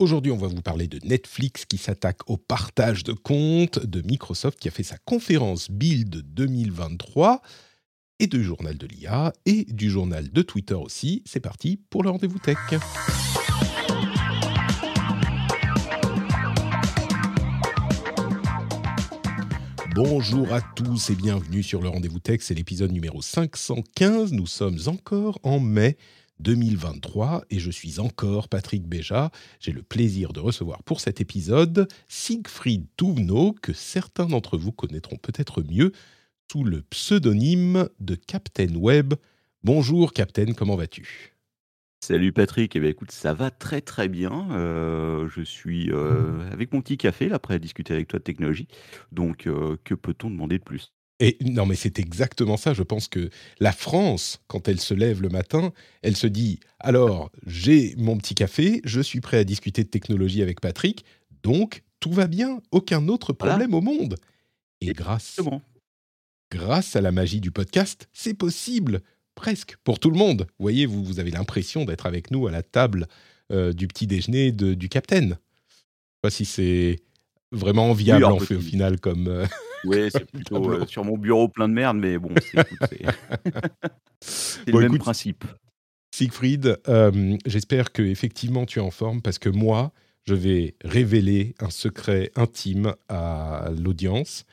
Aujourd'hui, on va vous parler de Netflix qui s'attaque au partage de comptes, de Microsoft qui a fait sa conférence Build 2023 et du journal de l'IA et du journal de Twitter aussi. C'est parti pour le rendez-vous tech. Bonjour à tous et bienvenue sur le rendez-vous tech, c'est l'épisode numéro 515. Nous sommes encore en mai 2023 et je suis encore Patrick Béja. J'ai le plaisir de recevoir pour cet épisode Siegfried Touvenot, que certains d'entre vous connaîtront peut-être mieux sous le pseudonyme de Captain Web. Bonjour Captain, comment vas-tu? Salut Patrick, eh bien, écoute, ça va très très bien. Euh, je suis euh, avec mon petit café là, prêt à discuter avec toi de technologie. Donc, euh, que peut-on demander de plus? Et non, mais c'est exactement ça. Je pense que la France, quand elle se lève le matin, elle se dit alors, j'ai mon petit café, je suis prêt à discuter de technologie avec Patrick, donc tout va bien, aucun autre problème au monde. Et grâce, grâce à la magie du podcast, c'est possible, presque, pour tout le monde. Vous voyez, vous, vous avez l'impression d'être avec nous à la table euh, du petit déjeuner de, du capitaine. Je ne sais pas si c'est vraiment enviable en fait, au final comme. Euh, oui, c'est plutôt euh, sur mon bureau plein de merde, mais bon, c'est le même principe. Siegfried, euh, j'espère que effectivement tu es en forme parce que moi, je vais révéler un secret intime à l'audience.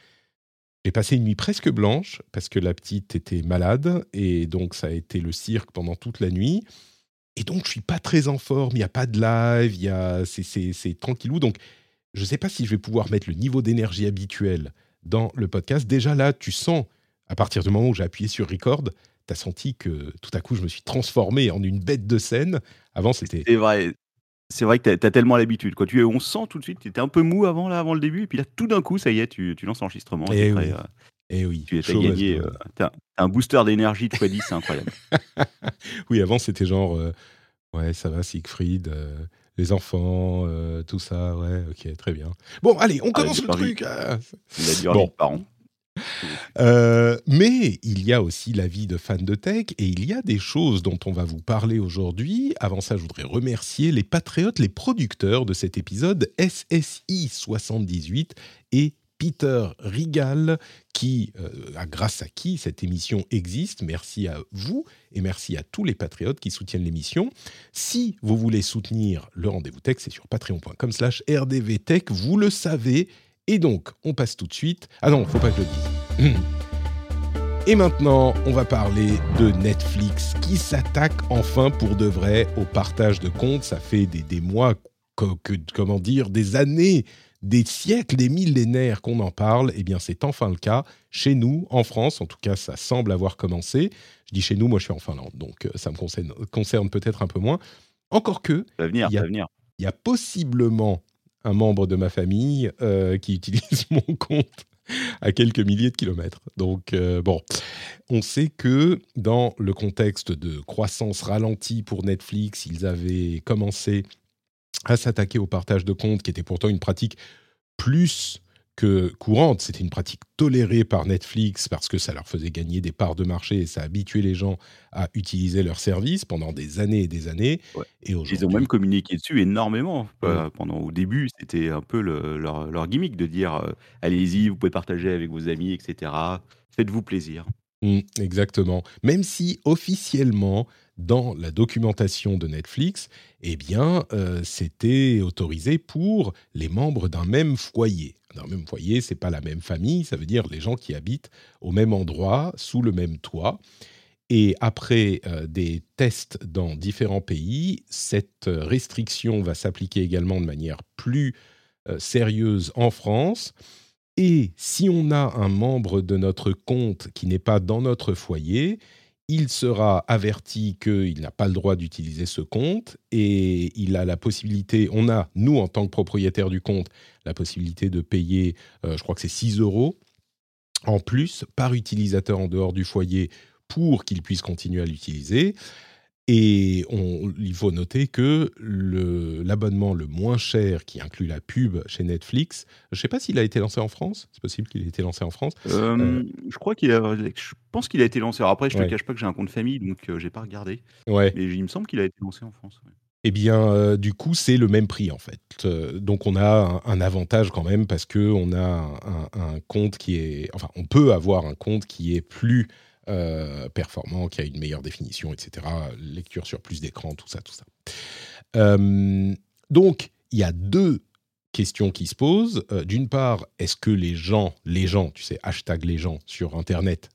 J'ai passé une nuit presque blanche parce que la petite était malade et donc ça a été le cirque pendant toute la nuit. Et donc je suis pas très en forme, il n'y a pas de live, il y a c'est tranquillou. Donc je ne sais pas si je vais pouvoir mettre le niveau d'énergie habituel dans le podcast. Déjà là, tu sens, à partir du moment où j'ai appuyé sur record, tu as senti que tout à coup, je me suis transformé en une bête de scène. Avant, c'était. C'est vrai. C'est vrai que tu as, tellement l'habitude. Quoi. Tu, on sent tout de suite, tu étais un peu mou avant, là, avant le début, et puis là, tout d'un coup, ça y est, tu, tu lances l'enregistrement. Et, eh oui. et euh, eh oui. Tu as gagné. Euh, as un booster d'énergie de x10, c'est incroyable. oui, avant, c'était genre, euh, ouais, ça va, Siegfried les enfants, tout ça, ouais, ok, très bien. Bon, allez, on ah, commence le truc. Ah. Il a bon. Euh, mais il y a aussi la vie de fans de tech et il y a des choses dont on va vous parler aujourd'hui. Avant ça, je voudrais remercier les patriotes, les producteurs de cet épisode SSI 78 et Peter Rigal, qui, euh, grâce à qui cette émission existe. Merci à vous et merci à tous les patriotes qui soutiennent l'émission. Si vous voulez soutenir le rendez-vous tech, c'est sur patreon.com slash rdvtech, vous le savez. Et donc, on passe tout de suite. Ah non, faut pas que je le dise. Et maintenant, on va parler de Netflix qui s'attaque enfin pour de vrai au partage de comptes. Ça fait des, mois, comment dire, des années des siècles, des millénaires qu'on en parle, eh bien c'est enfin le cas chez nous, en France. En tout cas, ça semble avoir commencé. Je dis chez nous, moi je suis en Finlande, donc euh, ça me concerne, concerne peut-être un peu moins. Encore que, venir, il, y a, venir. il y a possiblement un membre de ma famille euh, qui utilise mon compte à quelques milliers de kilomètres. Donc, euh, bon, on sait que dans le contexte de croissance ralentie pour Netflix, ils avaient commencé à s'attaquer au partage de comptes, qui était pourtant une pratique plus que courante. C'était une pratique tolérée par Netflix parce que ça leur faisait gagner des parts de marché et ça habituait les gens à utiliser leurs services pendant des années et des années. Et Ils ont même communiqué dessus énormément. Euh, pendant, au début, c'était un peu leur, gimmick de dire euh, allez-y, vous pouvez partager avec vos amis, etc. Faites-vous plaisir. Mmh, exactement. Même si officiellement, dans la documentation de Netflix, eh bien, euh, c'était autorisé pour les membres d'un même foyer. D'un même foyer, c'est pas la même famille, ça veut dire les gens qui habitent au même endroit, sous le même toit. Et après euh, des tests dans différents pays, cette restriction va s'appliquer également de manière plus euh, sérieuse en France. Et si on a un membre de notre compte qui n'est pas dans notre foyer, il sera averti qu'il n'a pas le droit d'utiliser ce compte et il a la possibilité, on a, nous en tant que propriétaire du compte, la possibilité de payer, euh, je crois que c'est 6 euros en plus par utilisateur en dehors du foyer pour qu'il puisse continuer à l'utiliser. Et il faut noter que l'abonnement le, moins cher, qui inclut la pub chez Netflix, je ne sais pas s'il a été lancé en France. C'est possible qu'il ait été lancé en France. Euh, euh, je crois qu'il a, je pense qu'il a été lancé. après, je ne te cache pas que j'ai un compte famille, donc je euh, j'ai pas regardé. Ouais. Mais il me semble qu'il a été lancé en France. eh bien, euh, du coup, c'est le même prix en fait. Euh, donc, on a un, avantage quand même parce que on a un, compte qui est, enfin, on peut avoir un compte qui est plus euh, performant, qui a une meilleure définition, etc. Lecture sur plus d'écran, tout ça, tout ça. donc, il y a deux questions qui se posent. D'une part, est-ce que les gens, les gens, tu sais, hashtag les gens sur Internet,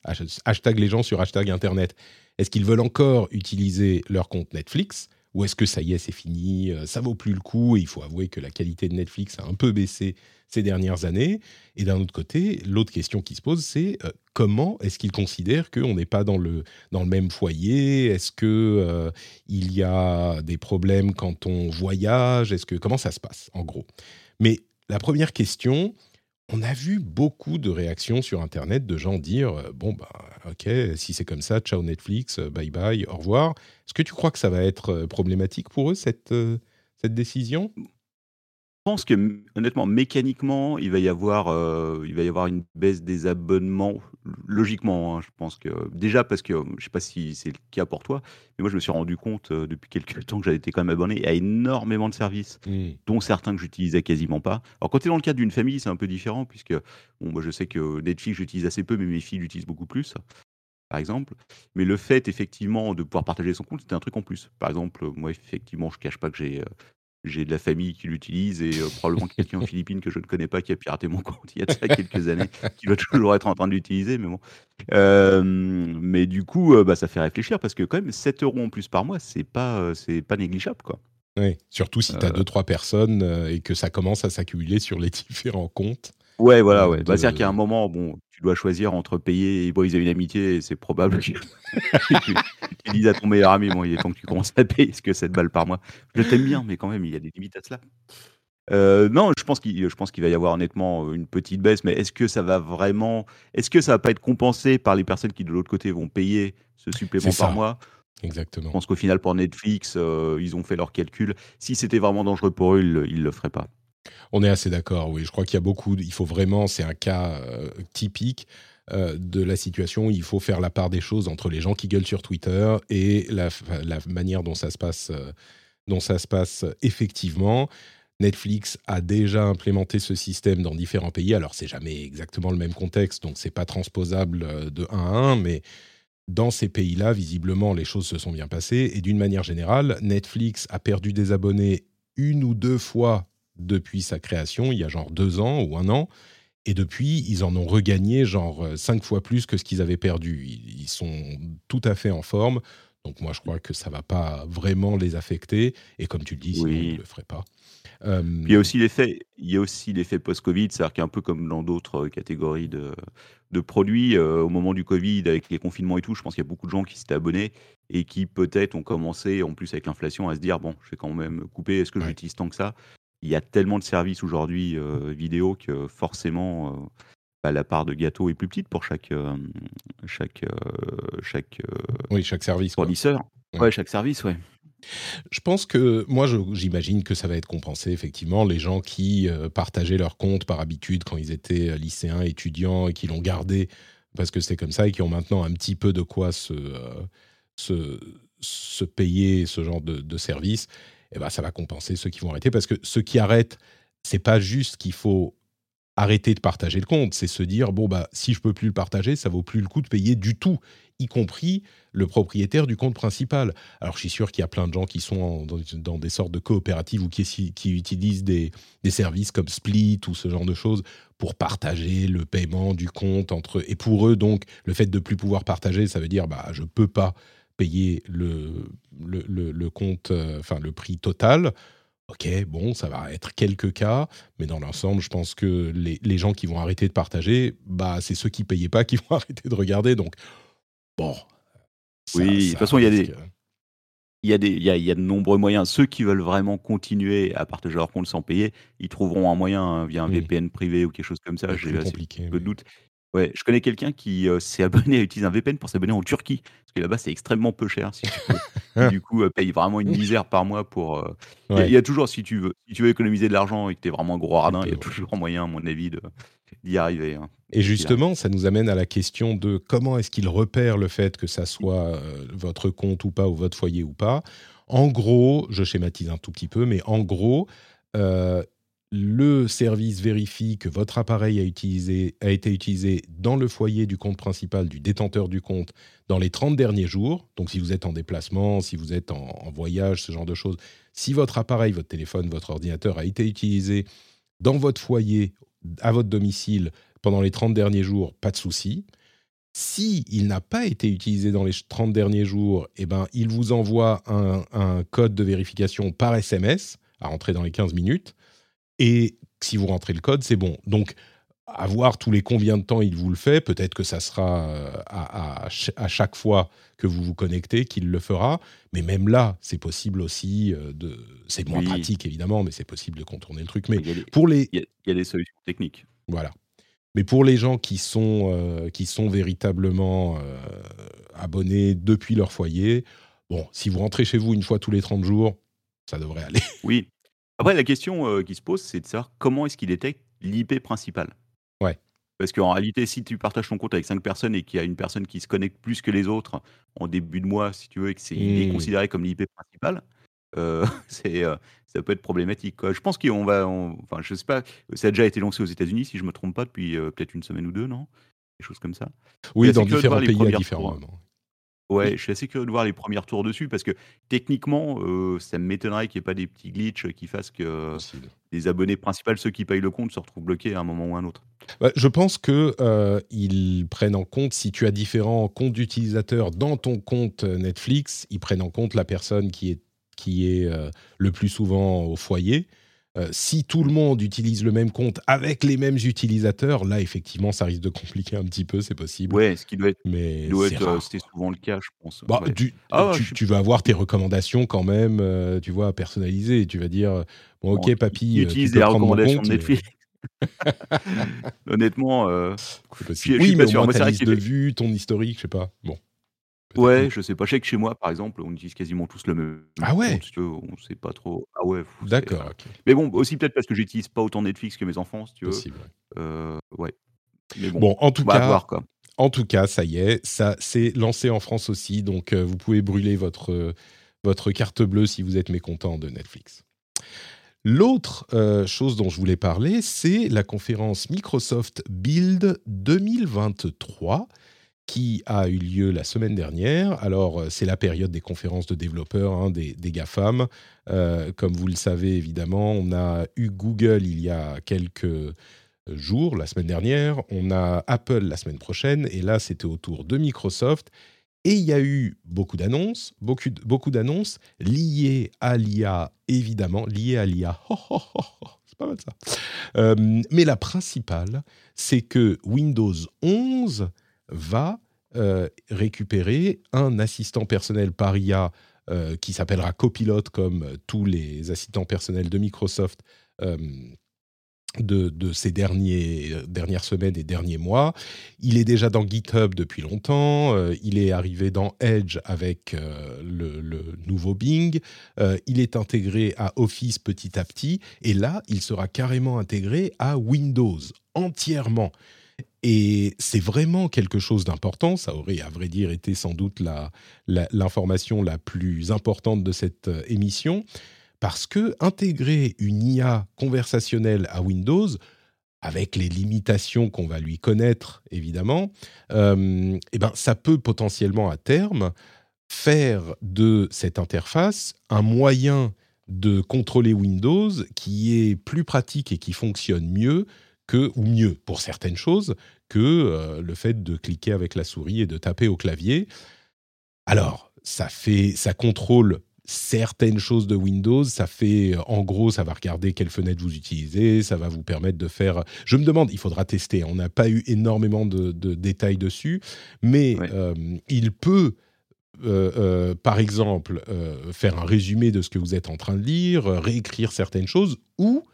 hashtag les gens sur hashtag Internet, est-ce qu'ils veulent encore utiliser leur compte Netflix? Ou est-ce que ça y est, c'est fini, euh, ça vaut plus le coup et il faut avouer que la qualité de Netflix a un peu baissé ces dernières années. Et d'un autre côté, l'autre question qui se pose, c'est euh, comment est-ce qu'ils considèrent qu'on n'est pas dans le, dans le même foyer? Est-ce qu'il euh, il y a des problèmes quand on voyage? Est-ce que Comment ça se passe, en gros? Mais la première question, on a vu beaucoup de réactions sur Internet de gens dire euh, bon bah ok si c'est comme ça ciao Netflix euh, bye bye au revoir. Est-ce que tu crois que ça va être euh, problématique pour eux cette cette décision? Pense que, honnêtement, mécaniquement, il va y avoir, euh, il va y avoir une baisse des abonnements, logiquement, hein. Je pense que déjà parce que, je sais pas si c'est le cas pour toi, mais moi je me suis rendu compte, euh, depuis quelques temps que j'avais été quand même abonné à énormément de services, mmh. dont certains que j'utilisais quasiment pas. Alors quand tu es dans le cadre d'une famille, c'est un peu différent puisque, bon, moi je sais que Netflix, j'utilise assez peu, mais mes filles l'utilisent beaucoup plus, par exemple. Mais le fait effectivement de pouvoir partager son compte, c'était un truc en plus. Par exemple, moi effectivement, je cache pas que j'ai, euh, j'ai de la famille qui l'utilise et euh, probablement quelqu'un aux Philippines que je ne connais pas qui a piraté mon compte il y a ça quelques années, qui va toujours être en train de l'utiliser, mais bon. mais du coup, euh, bah, ça fait réfléchir parce que quand même 7 euros en plus par mois, c'est pas, euh, c'est pas négligeable, quoi. Oui, surtout si tu as deux trois personnes et que ça commence à s'accumuler sur les différents comptes. Ouais, voilà, ouais. Bah, c'est-à-dire qu'à un moment, bon, tu dois choisir entre payer et briser une amitié, et c'est probable que tu, tu dises à ton meilleur ami, bon, il est temps que tu commences à payer ce que 7 balles par mois. Je t'aime bien, mais quand même, il y a des limites à cela. Euh, non, je pense qu'il, je pense qu'il va y avoir honnêtement une petite baisse, mais est-ce que ça va vraiment, est-ce que ça va pas être compensé par les personnes qui de l'autre côté vont payer ce supplément par mois? Exactement. Je pense qu'au final, pour Netflix, euh, ils ont fait leurs calculs. Si c'était vraiment dangereux pour eux, ils, ne le feraient pas. On est assez d'accord, oui. Je crois qu'il y a beaucoup. Il faut vraiment, c'est un cas euh, typique euh, de la situation. Il faut faire la part des choses entre les gens qui gueulent sur Twitter et la, manière dont ça se passe, euh, dont ça se passe effectivement. Netflix a déjà implémenté ce système dans différents pays. Alors, c'est jamais exactement le même contexte, donc c'est pas transposable de 1 à 1, mais dans ces pays-là, visiblement, les choses se sont bien passées. Et d'une manière générale, Netflix a perdu des abonnés une ou deux fois depuis sa création, il y a genre deux ans ou un an. Et depuis, ils en ont regagné genre euh, cinq fois plus que ce qu'ils avaient perdu. Ils sont tout à fait en forme. Donc moi, je crois que ça va pas vraiment les affecter. Et comme tu le dis, sinon, ils ne le feraient pas. il y a aussi l'effet, il y a aussi l'effet post-Covid, c'est-à-dire qu'un peu comme dans d'autres catégories de, de produits, euh, au moment du Covid, avec les confinements et tout, je pense qu'il y a beaucoup de gens qui s'étaient abonnés et qui peut-être ont commencé, en plus avec l'inflation, à se dire bon, je vais quand même couper. Est-ce que j'utilise tant que ça? Il y a tellement de services aujourd'hui euh, vidéo que forcément euh, bah, la part de gâteau est plus petite pour chaque euh, chaque chaque oui chaque service fournisseur. Ouais. chaque service, ouais. Je pense que moi, j'imagine que ça va être compensé effectivement. Les gens qui partageaient leur compte par habitude quand ils étaient lycéens, étudiants et qui l'ont gardé parce que c'était comme ça et qui ont maintenant un petit peu de quoi se, se, se payer ce genre de, de service eh ben, ça va compenser ceux qui vont arrêter. Parce que ceux qui arrêtent, c'est pas juste qu'il faut arrêter de partager le compte, c'est se dire bon bah si je peux plus le partager, ça vaut plus le coup de payer du tout, y compris le propriétaire du compte principal. Alors je suis sûr qu'il y a plein de gens qui sont dans, des sortes de coopératives ou qui, utilisent des, des, services comme Split ou ce genre de choses pour partager le paiement du compte entre et pour eux donc le fait de plus pouvoir partager, ça veut dire bah je peux pas payer le, le, le, compte, euh, enfin le prix total. Ok, bon, ça va être quelques cas, mais dans l'ensemble, je pense que les, les, gens qui vont arrêter de partager, bah, c'est ceux qui ne payaient pas qui vont arrêter de regarder. Donc, bon. oui, de toute façon, il y a des. Il y, a des, il, y a, il y, a de nombreux moyens. Ceux qui veulent vraiment continuer à partager leur compte sans payer, ils trouveront un moyen hein, via un VPN privé ou quelque chose comme ça. J'ai peu de doute. Ouais, je connais quelqu'un qui euh, s'est abonné à utiliser un VPN pour s'abonner en Turquie, parce que là-bas c'est extrêmement peu cher, si tu veux. du coup, euh, paye vraiment une misère par mois pour. Euh, il y, a toujours, si tu veux, si tu veux économiser de l'argent et que tu es vraiment un gros radin, il y a toujours moyen, à mon avis, d'y arriver. Hein. Et justement, ça nous amène à la question de comment est-ce qu'il repère le fait que ça soit votre compte ou pas, ou votre foyer ou pas. En gros, je schématise un tout petit peu, mais en gros, euh, le service vérifie que votre appareil a, été utilisé dans le foyer du compte principal du détenteur du compte dans les 30 derniers jours. Donc si vous êtes en déplacement, si vous êtes en, en voyage, ce genre de choses, si votre appareil, votre téléphone, votre ordinateur a été utilisé dans votre foyer, à votre domicile, pendant les 30 derniers jours, pas de souci. Si il n'a pas été utilisé dans les 30 derniers jours, eh ben, il vous envoie un, un code de vérification par SMS à rentrer dans les 15 minutes. Et si vous rentrez le code, c'est bon. Donc, à voir tous les combien de temps il vous le fait. Peut-être que ça sera euh, à, à, à, chaque fois que vous vous connectez qu'il le fera. Mais même là, c'est possible aussi euh, de. C'est moins Oui. pratique évidemment, mais c'est possible de contourner le truc. Mais Il y a des, pour les, il y a- il y a des solutions techniques. voilà. Mais pour les gens qui sont, euh, qui sont véritablement euh, abonnés depuis leur foyer, bon, si vous rentrez chez vous une fois tous les 30 jours, ça devrait aller. Oui. Après, la question euh, qui se pose, c'est de savoir comment est-ce qu'il détecte l'IP principale. Ouais. Parce qu'en réalité, si tu partages ton compte avec cinq personnes et qu'il y a une personne qui se connecte plus que les autres en début de mois, si tu veux, et que c'est Hmm. considéré comme l'IP principal, euh, c'est euh, ça peut être problématique. quoi. Je pense qu'on va, on- enfin, je sais pas, ça a déjà été lancé aux États-Unis, si je me trompe pas, depuis euh, peut-être une semaine ou deux, non? Quelque chose comme ça. Oui, dans différents pays à différents moments. Ouais, je suis assez curieux de voir les premiers tours dessus parce que techniquement, euh, ça m'étonnerait qu'il n'y ait pas des petits glitches qui fassent que Possible. les abonnés principaux, ceux qui payent le compte, se retrouvent bloqués à un moment ou à un autre. Bah, je pense que euh, ils prennent en compte si tu as différents comptes d'utilisateurs dans ton compte euh, Netflix, ils prennent en compte la personne qui est qui est euh, le plus souvent au foyer. Euh, si tout le monde utilise le même compte avec les mêmes utilisateurs, là effectivement ça risque de compliquer un petit peu, c'est possible, Ouais, ce qui doit être, mais c'est euh, souvent le cas, je pense. Bah, Ouais. Ah tu, je suis tu vas avoir tes recommandations quand même, euh, tu vois, personnalisées. Tu vas dire, bon, bon, ok, qui, papy, utilise les recommandations compte, de mais Netflix. Honnêtement, euh, c'est je Oui, suis mais pas au sûr. moins ta liste de vues, ton historique, je sais pas. Bon, Ouais, je sais pas. Je sais que chez moi, par exemple, on utilise quasiment tous le même Ah ouais, compte. si tu veux, on sait pas trop. Ah ouais, fou, c'est. d'accord, ok, Mais bon, aussi peut-être parce que j'utilise pas autant Netflix que mes enfants, si tu veux. possible. ouais. Euh, ouais. Mais bon, Bon, en tout on va cas, voir quoi. en tout cas, ça y est, ça c'est lancé en France aussi, donc euh, vous pouvez brûler votre euh, votre carte bleue si vous êtes mécontent de Netflix. L'autre euh, chose dont je voulais parler, c'est la conférence Microsoft Build 2023 qui a eu lieu la semaine dernière. Alors, euh, c'est la période des conférences de développeurs, hein, des, GAFAM. Euh, comme vous le savez, évidemment, on a eu Google il y a quelques jours, la semaine dernière. On a Apple la semaine prochaine. Et là, c'était au tour de Microsoft. Et il y a eu beaucoup d'annonces, beaucoup, d'annonces liées à l'IA, évidemment, liées à l'IA. Ho, ho, ho. C'est pas mal ça. Euh, mais la principale, c'est que Windows 11 va euh, récupérer un assistant personnel par IA euh, qui s'appellera Copilot, comme euh, tous les assistants personnels de Microsoft de, ces derniers, dernières semaines et derniers mois. Il est déjà dans GitHub depuis longtemps. il est arrivé dans Edge avec le, nouveau Bing. il est intégré à Office petit à petit. Et là, il sera carrément intégré à Windows entièrement. Et c'est vraiment quelque chose d'important. Ça aurait, à vrai dire, été sans doute la- la- l'information la, plus importante de cette euh, émission. Parce que intégrer une IA conversationnelle à Windows, avec les limitations qu'on va lui connaître, évidemment, euh, eh ben, ça peut potentiellement à terme faire de cette interface un moyen de contrôler Windows qui est plus pratique et qui fonctionne mieux que, ou mieux pour certaines choses, que euh, le fait de cliquer avec la souris et de taper au clavier. Alors, ça fait, ça contrôle certaines choses de Windows. Ça fait, en gros, ça va regarder quelle fenêtre vous utilisez, ça va vous permettre de faire. Je me demande, il faudra tester. On n'a pas eu énormément de, de détails dessus, mais euh, il peut. euh, euh, par exemple, euh, faire un résumé de ce que vous êtes en train de lire, euh, réécrire certaines choses ou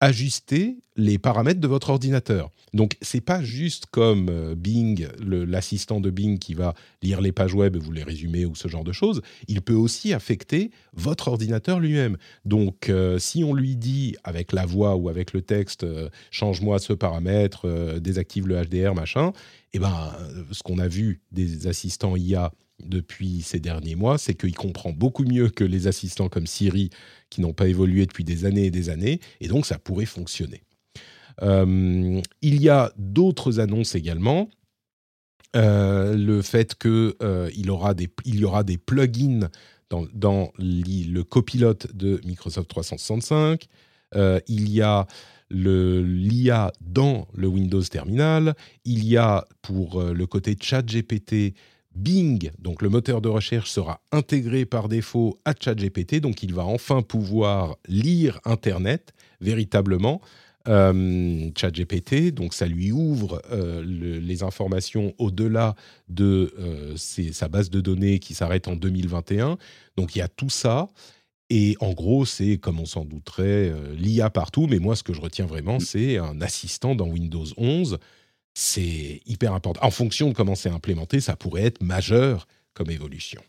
ajuster les paramètres de votre ordinateur. Donc, c'est pas juste comme euh, Bing, l'assistant de Bing qui va lire les pages web et vous les résumer ou ce genre de choses. Il peut aussi affecter votre ordinateur lui-même. Donc, euh, si on lui dit avec la voix ou avec le texte, euh, change-moi ce paramètre, désactive le HDR, machin, eh ben, ce qu'on a vu des assistants IA depuis ces derniers mois, c'est qu'il comprend beaucoup mieux que les assistants comme Siri qui n'ont pas évolué depuis des années et des années, et donc ça pourrait fonctionner. Euh, il y a d'autres annonces également. Euh, le fait qu'il euh, il y aura des plugins dans, dans le copilote de Microsoft 365. il y a l'IA dans le Windows Terminal. Il y a pour le côté chat GPT Bing, donc le moteur de recherche, sera intégré par défaut à ChatGPT, donc il va enfin pouvoir lire Internet véritablement. Euh, ChatGPT, donc ça lui ouvre euh, les informations au-delà de euh, sa base de données qui s'arrête en 2021. Donc il y a tout ça. Et en gros, c'est, comme on s'en douterait, l'IA partout. Mais moi, ce que je retiens vraiment, c'est un assistant dans Windows 11 c'est hyper important. En fonction de comment c'est implémenté, ça pourrait être majeur comme évolution.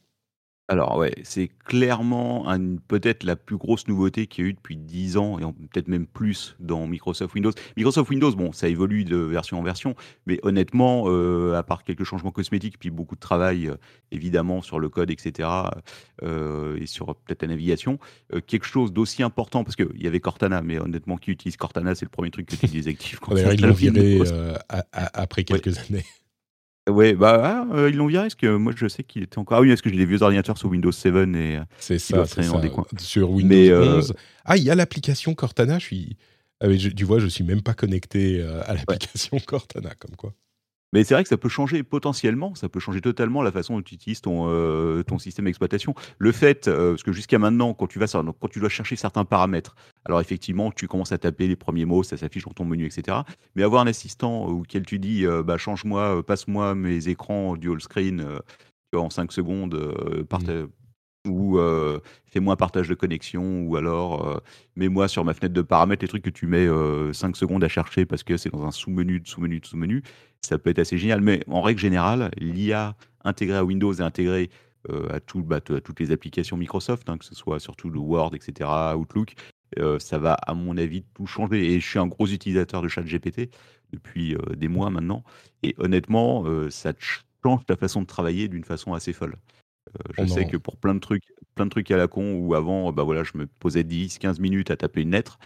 Alors ouais, c'est clairement peut-être la plus grosse nouveauté qu'il y a eu depuis 10 ans et peut-être même plus dans Microsoft Windows. Microsoft Windows, bon, ça évolue de version en version, mais honnêtement, euh, à part quelques changements cosmétiques, puis beaucoup de travail euh, évidemment sur le code, etc., euh, et sur peut-être la navigation, quelque chose d'aussi important, parce qu'il y avait Cortana, mais honnêtement, qui utilise Cortana, c'est le premier truc que tu désactives. quand ils l'ont viré après quelques années. Ouais, bah, ah, euh, ils l'ont viré parce que moi je sais qu'il était encore. Ah oui, parce que j'ai des vieux ordinateurs sur Windows 7 et euh, C'est ça, c'est ça. Sur Windows 11. Euh, ah, il y a l'application Cortana. Je suis. Ah, tu vois, je suis même pas connecté à l'application Cortana, comme quoi. Mais c'est vrai que ça peut changer potentiellement, ça peut changer totalement la façon dont tu utilises ton, euh, ton système d'exploitation. Le fait, euh, parce que jusqu'à maintenant, quand tu vas quand tu dois chercher certains paramètres, alors effectivement, tu commences à taper les premiers mots, ça s'affiche dans ton menu, etc. Mais avoir un assistant auquel tu dis, euh, bah, change-moi, passe-moi mes écrans dual screen en 5 secondes, mmh ou fais-moi un partage de connexion, ou alors mets-moi sur ma fenêtre de paramètres les trucs que tu mets 5 secondes à chercher parce que c'est dans un sous-menu, de sous-menu, de sous-menu. Ça peut être assez génial. Mais en règle générale, l'IA intégrée à Windows et intégrée à, tout, bah, à, toutes les applications Microsoft, hein, que ce soit surtout le Word, etc., Outlook, ça va, à mon avis, tout changer. Et je suis un gros utilisateur de ChatGPT depuis des mois maintenant. Et honnêtement, ça change ta façon de travailler d'une façon assez folle. Euh, je sais que pour plein de trucs, plein de trucs à la con, où avant, bah voilà, je me posais 10-15 minutes à taper une lettre,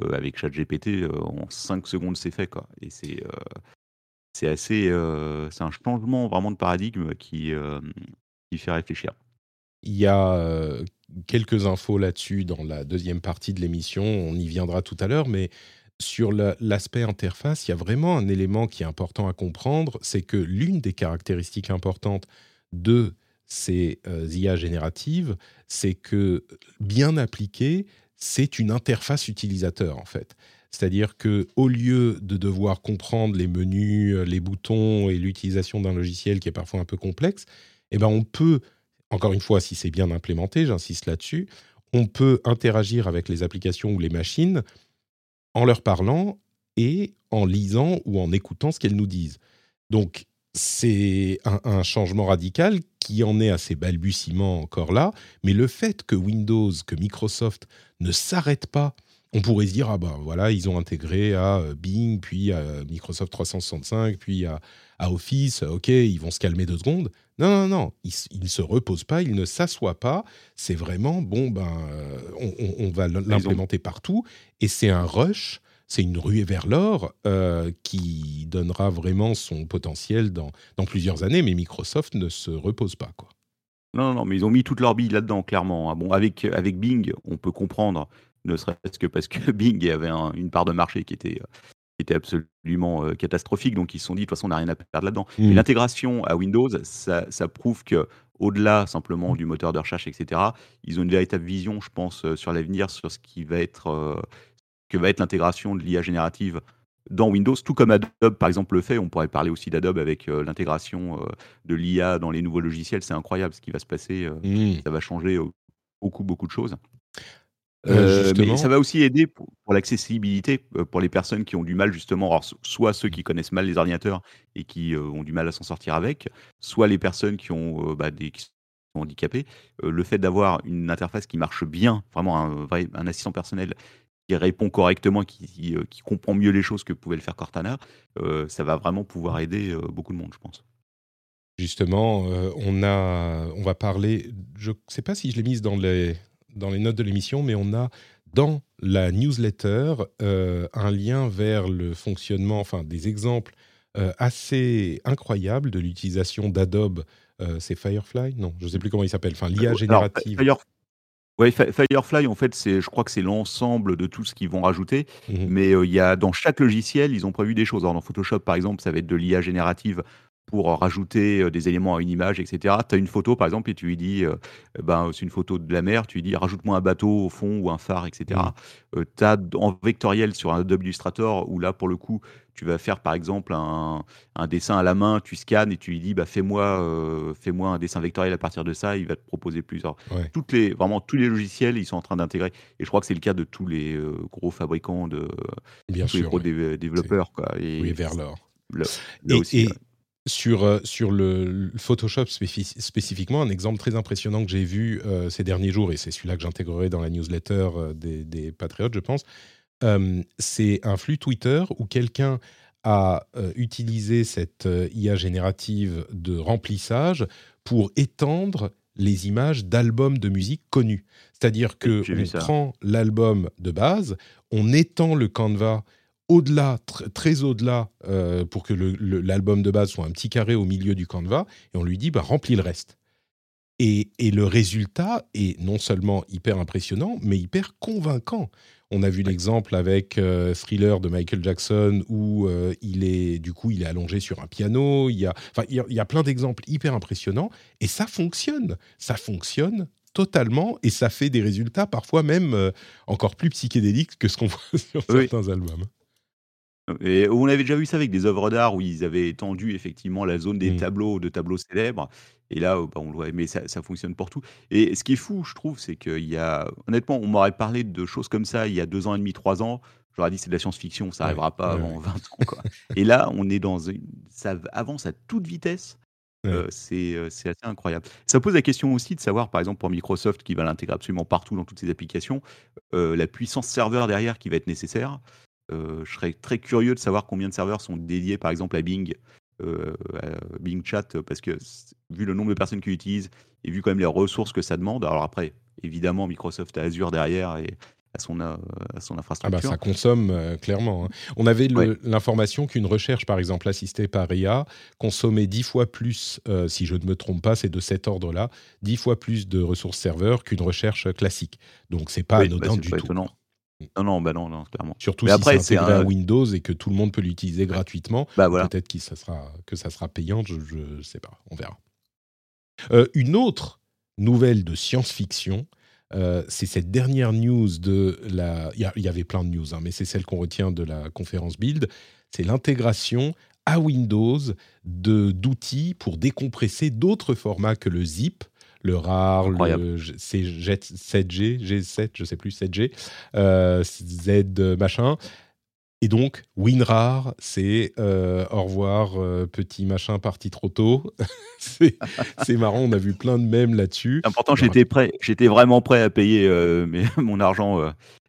euh, avec ChatGPT, euh, en 5 secondes, c'est fait, quoi. Et c'est c'est assez, c'est un changement vraiment de paradigme qui, qui fait réfléchir. Il y a quelques infos là-dessus dans la deuxième partie de l'émission, on y viendra tout à l'heure, mais sur l'aspect interface, il y a vraiment un élément qui est important à comprendre, c'est que l'une des caractéristiques importantes de ces euh, IA génératives, c'est que bien appliqué, c'est une interface utilisateur en fait. C'est-à-dire que au lieu de devoir comprendre les menus, euh, les boutons et l'utilisation d'un logiciel qui est parfois un peu complexe, eh ben on peut, encore une fois, si c'est bien implémenté, j'insiste là-dessus, on peut interagir avec les applications ou les machines en leur parlant et en lisant ou en écoutant ce qu'elles nous disent. Donc c'est un, changement radical qui en est à ses balbutiements encore là, mais le fait que Windows, que Microsoft ne s'arrête pas, on pourrait se dire, ah ben voilà, ils ont intégré à euh, Bing, puis à Microsoft 365, puis à, Office, ok, ils vont se calmer deux secondes. Non, non, non, ils, ne se reposent pas, ils ne s'assoient pas, c'est vraiment, bon, ben, euh, on va l'implémenter partout, et c'est un rush c'est une ruée vers l'or euh, qui donnera vraiment son potentiel dans, dans plusieurs années, mais Microsoft ne se repose pas. Quoi. Non, non, mais ils ont mis toute leur bille là-dedans, clairement. Hein. Bon, avec, avec Bing, on peut comprendre, ne serait-ce que parce que Bing avait une part de marché qui était, était absolument euh, catastrophique, donc ils se sont dit, de toute façon, on n'a rien à perdre là-dedans. Mais mmh. l'intégration à Windows, ça, ça prouve que au-delà simplement du moteur de recherche, etc., ils ont une véritable vision, je pense, euh, sur l'avenir, sur ce qui va être que va être l'intégration de l'IA générative dans Windows, tout comme Adobe par exemple le fait. On pourrait parler aussi d'Adobe avec euh, l'intégration euh, de l'IA dans les nouveaux logiciels. C'est incroyable ce qui va se passer. Euh, mmh. Ça va changer beaucoup, beaucoup de choses. mais ça va aussi aider pour, l'accessibilité pour les personnes qui ont du mal justement, soit ceux qui connaissent mal les ordinateurs et qui ont du mal à s'en sortir avec, soit les personnes qui ont bah, des qui handicapées. le fait d'avoir une interface qui marche bien, vraiment un, un assistant personnel qui répond correctement, qui, qui, comprend mieux les choses que pouvait le faire Cortana, ça va vraiment pouvoir aider beaucoup de monde, je pense. Justement, on, a, on va parler, je ne sais pas si je l'ai mise dans les, dans les notes de l'émission, mais on a dans la newsletter un lien vers le fonctionnement, enfin des exemples assez incroyables de l'utilisation d'Adobe. c'est Firefly? Non, je ne sais plus comment il s'appelle. Enfin, l'IA générative. Oui, Firefly, en fait, c'est, je crois que c'est l'ensemble de tout ce qu'ils vont rajouter. Mmh mais il y a dans chaque logiciel, ils ont prévu des choses. Alors, dans Photoshop, par exemple, ça va être de l'IA générative pour rajouter des éléments à une image, etc. Tu as une photo, par exemple, et tu lui dis, eh ben, c'est une photo de la mer, tu lui dis, rajoute-moi un bateau au fond ou un phare, etc. tu as en vectoriel sur un Adobe Illustrator, où là, pour le coup, tu vas faire, par exemple, un, dessin à la main, tu scannes et tu lui dis, bah, fais-moi fais-moi un dessin vectoriel à partir de ça, il va te proposer plusieurs. Toutes les, vraiment, tous les logiciels, ils sont en train d'intégrer. Et je crois que c'est le cas de tous les gros fabricants, de Bien tous les gros développeurs. Quoi. Et, oui, vers l'or. et, sur, euh, sur le, Photoshop spécifiquement, un exemple très impressionnant que j'ai vu euh, ces derniers jours, et c'est celui-là que j'intégrerai dans la newsletter euh, des, Patriotes, je pense, c'est un flux Twitter où quelqu'un a utilisé cette IA générative de remplissage pour étendre les images d'albums de musique connus. C'est-à-dire que on prend l'album de base, on étend le canevas au-delà, très au-delà, euh, pour que l'album de base soit un petit carré au milieu du canevas, et on lui dit, bah, remplis le reste. Et, le résultat est non seulement hyper impressionnant, mais hyper convaincant. On a vu l'exemple avec euh, Thriller de Michael Jackson où euh, il est du coup il est allongé sur un piano. Il y a, enfin, il y a, plein d'exemples hyper impressionnants et ça fonctionne. Ça fonctionne totalement et ça fait des résultats parfois même encore plus psychédéliques que ce qu'on voit sur certains albums. Et on avait déjà vu ça avec des œuvres d'art où ils avaient étendu effectivement la zone des mmh. tableaux, de tableaux célèbres. Et là, bah, on le voit, mais ça, fonctionne pour tout. Et ce qui est fou, je trouve, c'est qu'il y a, honnêtement, on m'aurait parlé de choses comme ça il y a deux ans et demi, trois ans. J'aurais dit c'est de la science-fiction, ça n'arrivera pas avant 20 ans. et là, on est dans une, ça avance à toute vitesse. Euh, c'est assez incroyable. Ça pose la question aussi de savoir, par exemple, pour Microsoft, qui va l'intégrer absolument partout dans toutes ses applications, euh, la puissance serveur derrière qui va être nécessaire. Euh, je serais très curieux de savoir combien de serveurs sont dédiés, par exemple, à Bing, euh, Bing Chat, parce que vu le nombre de personnes qui l'utilisent et vu quand même les ressources que ça demande, alors après, évidemment, Microsoft a Azure derrière et à son, à son infrastructure. Ah bah ça consomme euh, clairement. Hein. On avait l'information qu'une recherche, par exemple, assistée par IA, consommait dix fois plus, si je ne me trompe pas, c'est de cet ordre-là, dix fois plus de ressources serveurs qu'une recherche classique. Donc c'est pas anodin bah, du tout. Étonnant. Non, non, bah non, non, clairement. Surtout si après, c'est intégré à Windows et que tout le monde peut l'utiliser gratuitement. Bah Peut-être que ça, sera, que ça sera payant, je ne sais pas, on verra. Euh, une autre nouvelle de science-fiction, euh, c'est cette dernière news de la... Il y, avait plein de news, hein, mais c'est celle qu'on retient de la conférence Build. C'est l'intégration à Windows d'outils pour décompresser d'autres formats que le zip le RAR, le C7G, G7, je sais plus, 7G, euh, Z machin. Et donc, WinRAR, c'est euh, au revoir, euh, petit machin parti trop tôt. c'est marrant, on a vu plein de mèmes là-dessus. Important, j'étais prêt, j'étais vraiment prêt à payer mon argent,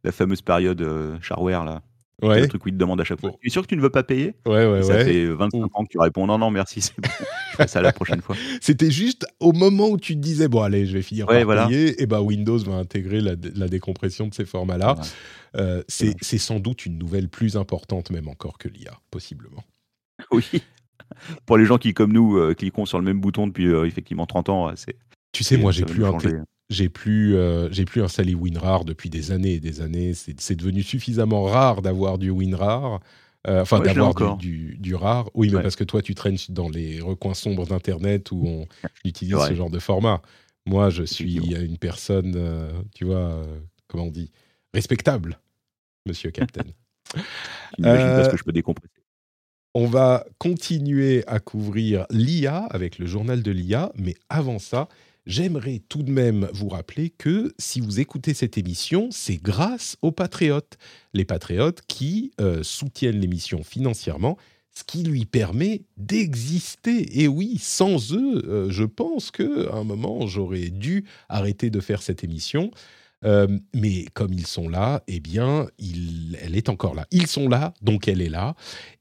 la fameuse période shareware là. Ouais. Le truc où il te demande à chaque fois. Tu es sûr que tu ne veux pas payer? Ouais, ouais, ça fait 25 ans que tu réponds non, non, merci, c'est bon. Je fais ça la prochaine fois. C'était juste au moment où tu te disais, bon, allez, je vais finir par payer, et bah Windows va intégrer la, décompression de ces formats-là. Euh, c'est sans doute une nouvelle plus importante, même encore que l'IA, possiblement. Oui. Pour les gens qui, comme nous, euh, cliquons sur le même bouton depuis euh, effectivement 30 ans, c'est. Tu sais, moi, j'ai plus un j'ai plus, euh, j'ai plus installé WinRAR depuis des années et des années. C'est devenu suffisamment rare d'avoir du WinRAR. Euh, enfin, d'avoir du, du, rare. Oui, mais parce que toi, tu traînes dans les recoins sombres d'Internet où on utilise ce genre de format. Moi, je suis une personne, euh, tu vois, comment on dit, respectable, monsieur Captain. parce que je peux décompresser. On va continuer à couvrir l'IA avec le journal de l'IA, mais avant ça, j'aimerais tout de même vous rappeler que si vous écoutez cette émission, c'est grâce aux patriotes. Les patriotes qui euh, soutiennent l'émission financièrement, ce qui lui permet d'exister. Et oui, sans eux, euh, je pense qu'à un moment, j'aurais dû arrêter de faire cette émission. Euh, mais comme ils sont là, eh bien, elle est encore là. Ils sont là, donc elle est là.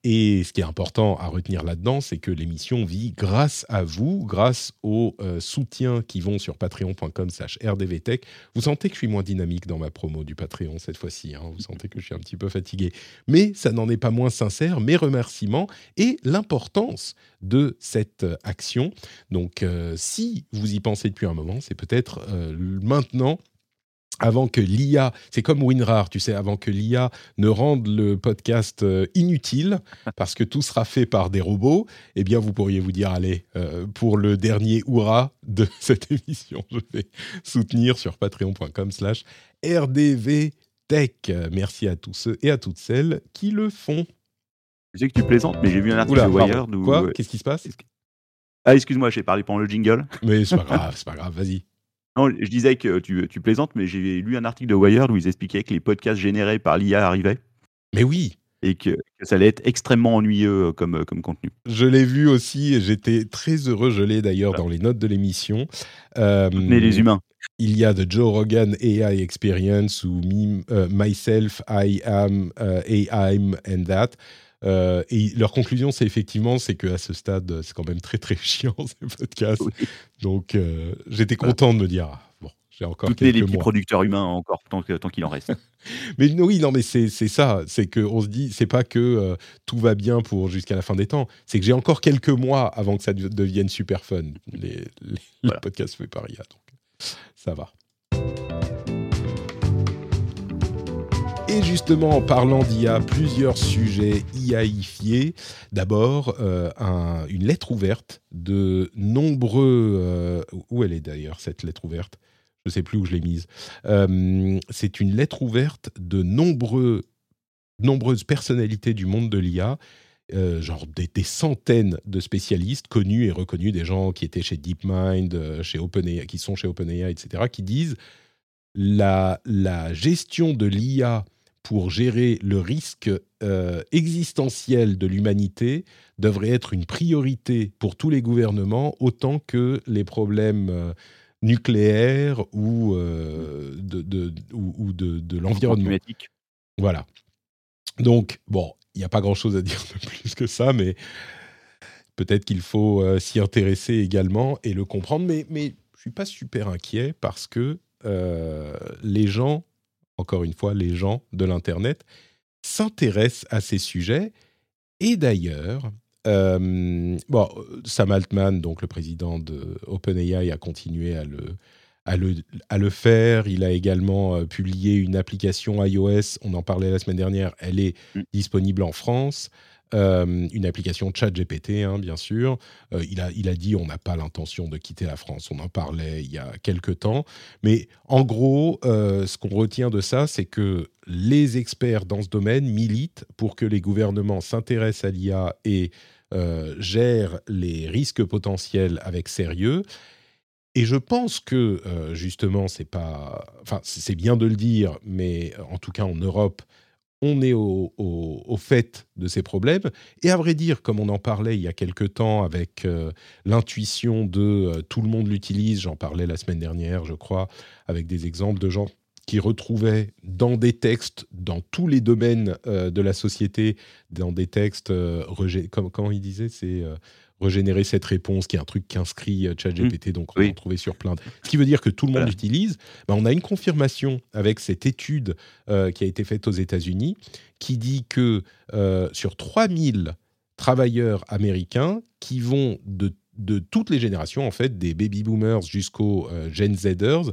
Et ce qui est important à retenir là-dedans, c'est que l'émission vit grâce à vous, grâce aux euh, soutiens qui vont sur patreon.com/slash rdvtech. Vous sentez que je suis moins dynamique dans ma promo du Patreon cette fois-ci. Hein. vous sentez que je suis un petit peu fatigué. Mais ça n'en est pas moins sincère. Mes remerciements et l'importance de cette action. Donc, euh, si vous y pensez depuis un moment, c'est peut-être maintenant avant que l'IA, c'est comme WinRAR, tu sais, avant que l'IA ne rende le podcast euh, inutile, parce que tout sera fait par des robots, eh bien, vous pourriez vous dire, allez, euh, pour le dernier hurrah de cette émission, je vais soutenir sur patreon.com slash rdvtech. Merci à tous ceux et à toutes celles qui le font. Je sais que tu plaisantes, mais j'ai vu un article de Wired où... Quoi? Qu'est-ce qui se passe? Ah, excuse-moi, j'ai parlé pendant le jingle. Mais c'est pas grave, c'est pas grave, vas-y. Non, je disais que tu, tu plaisantes, mais j'ai lu un article de Wired où ils expliquaient que les podcasts générés par l'IA arrivaient. Mais oui et que, ça allait être extrêmement ennuyeux euh, comme, euh, comme contenu. Je l'ai vu aussi et j'étais très heureux. Je l'ai d'ailleurs dans les notes de l'émission. Euh, les humains. Il y a de Joe Rogan AI Experience ou Myself, I am, AI and that. Euh, et leur conclusion, c'est effectivement, c'est qu'à ce stade, c'est quand même très très chiant ces podcasts. Donc, euh, j'étais content de me dire, ah, bon, j'ai encore quelques les petits producteurs humains encore tant qu'il tant qu'il en reste. mais oui, non, mais c'est ça. C'est que on se dit, c'est pas que euh, tout va bien pour jusqu'à la fin des temps. C'est que j'ai encore quelques mois avant que ça devienne super fun les, les, podcasts faits par IA. Donc, ça va. Et justement, en parlant d'IA, plusieurs sujets IAifiés. D'abord, euh, une lettre ouverte de nombreux... Euh, où elle est d'ailleurs, cette lettre ouverte? Je ne sais plus où je l'ai mise. Euh, c'est une lettre ouverte de nombreux, nombreuses personnalités du monde de l'IA. genre des, centaines de spécialistes connus et reconnus, des gens qui étaient chez DeepMind, chez OpenAI, qui sont chez OpenAI, etc., qui disent la, la gestion de l'IA pour gérer le risque euh, existentiel de l'humanité devrait être une priorité pour tous les gouvernements autant que les problèmes euh, nucléaires ou, euh, de, de, ou, de, de l'environnement. Voilà. Donc, bon, il n'y a pas grand-chose à dire de plus que ça, mais peut-être qu'il faut s'y intéresser également et le comprendre. Mais, mais je ne suis pas super inquiet parce que les gens encore une fois, les gens de l'Internet s'intéressent à ces sujets. Et d'ailleurs, euh, bon, Sam Altman, donc le président de OpenAI, a continué à le, à le, à le faire. Il a également euh, publié une application iOS, on en parlait la semaine dernière, elle est mm. disponible en France. Euh, une application chat GPT, hein, bien sûr. Euh, il, a, dit on n'a pas l'intention de quitter la France. On en parlait il y a quelques temps. Mais en gros, euh, ce qu'on retient de ça, c'est que les experts dans ce domaine militent pour que les gouvernements s'intéressent à l'IA et gèrent les risques potentiels avec sérieux. Et je pense que justement, c'est pas, enfin, c'est bien de le dire, mais en tout cas en Europe, on est au, fait de ces problèmes. Et à vrai dire, comme on en parlait il y a quelque temps avec euh, l'intuition de euh, tout le monde l'utilise, j'en parlais la semaine dernière, je crois, avec des exemples de gens qui retrouvaient dans des textes, dans tous les domaines euh, de la société, dans des textes, comme, comment il disait, c'est régénérer cette réponse, qui est un truc qu'inscrit euh, ChatGPT, mmh. donc on oui. trouver sur plein de... Ce qui veut dire que tout le monde l'utilise. Ben, on a une confirmation avec cette étude euh, qui a été faite aux États-Unis, qui dit que euh, sur 3000 travailleurs américains qui vont de, de, toutes les générations, en fait, des baby boomers jusqu'aux Gen Zers,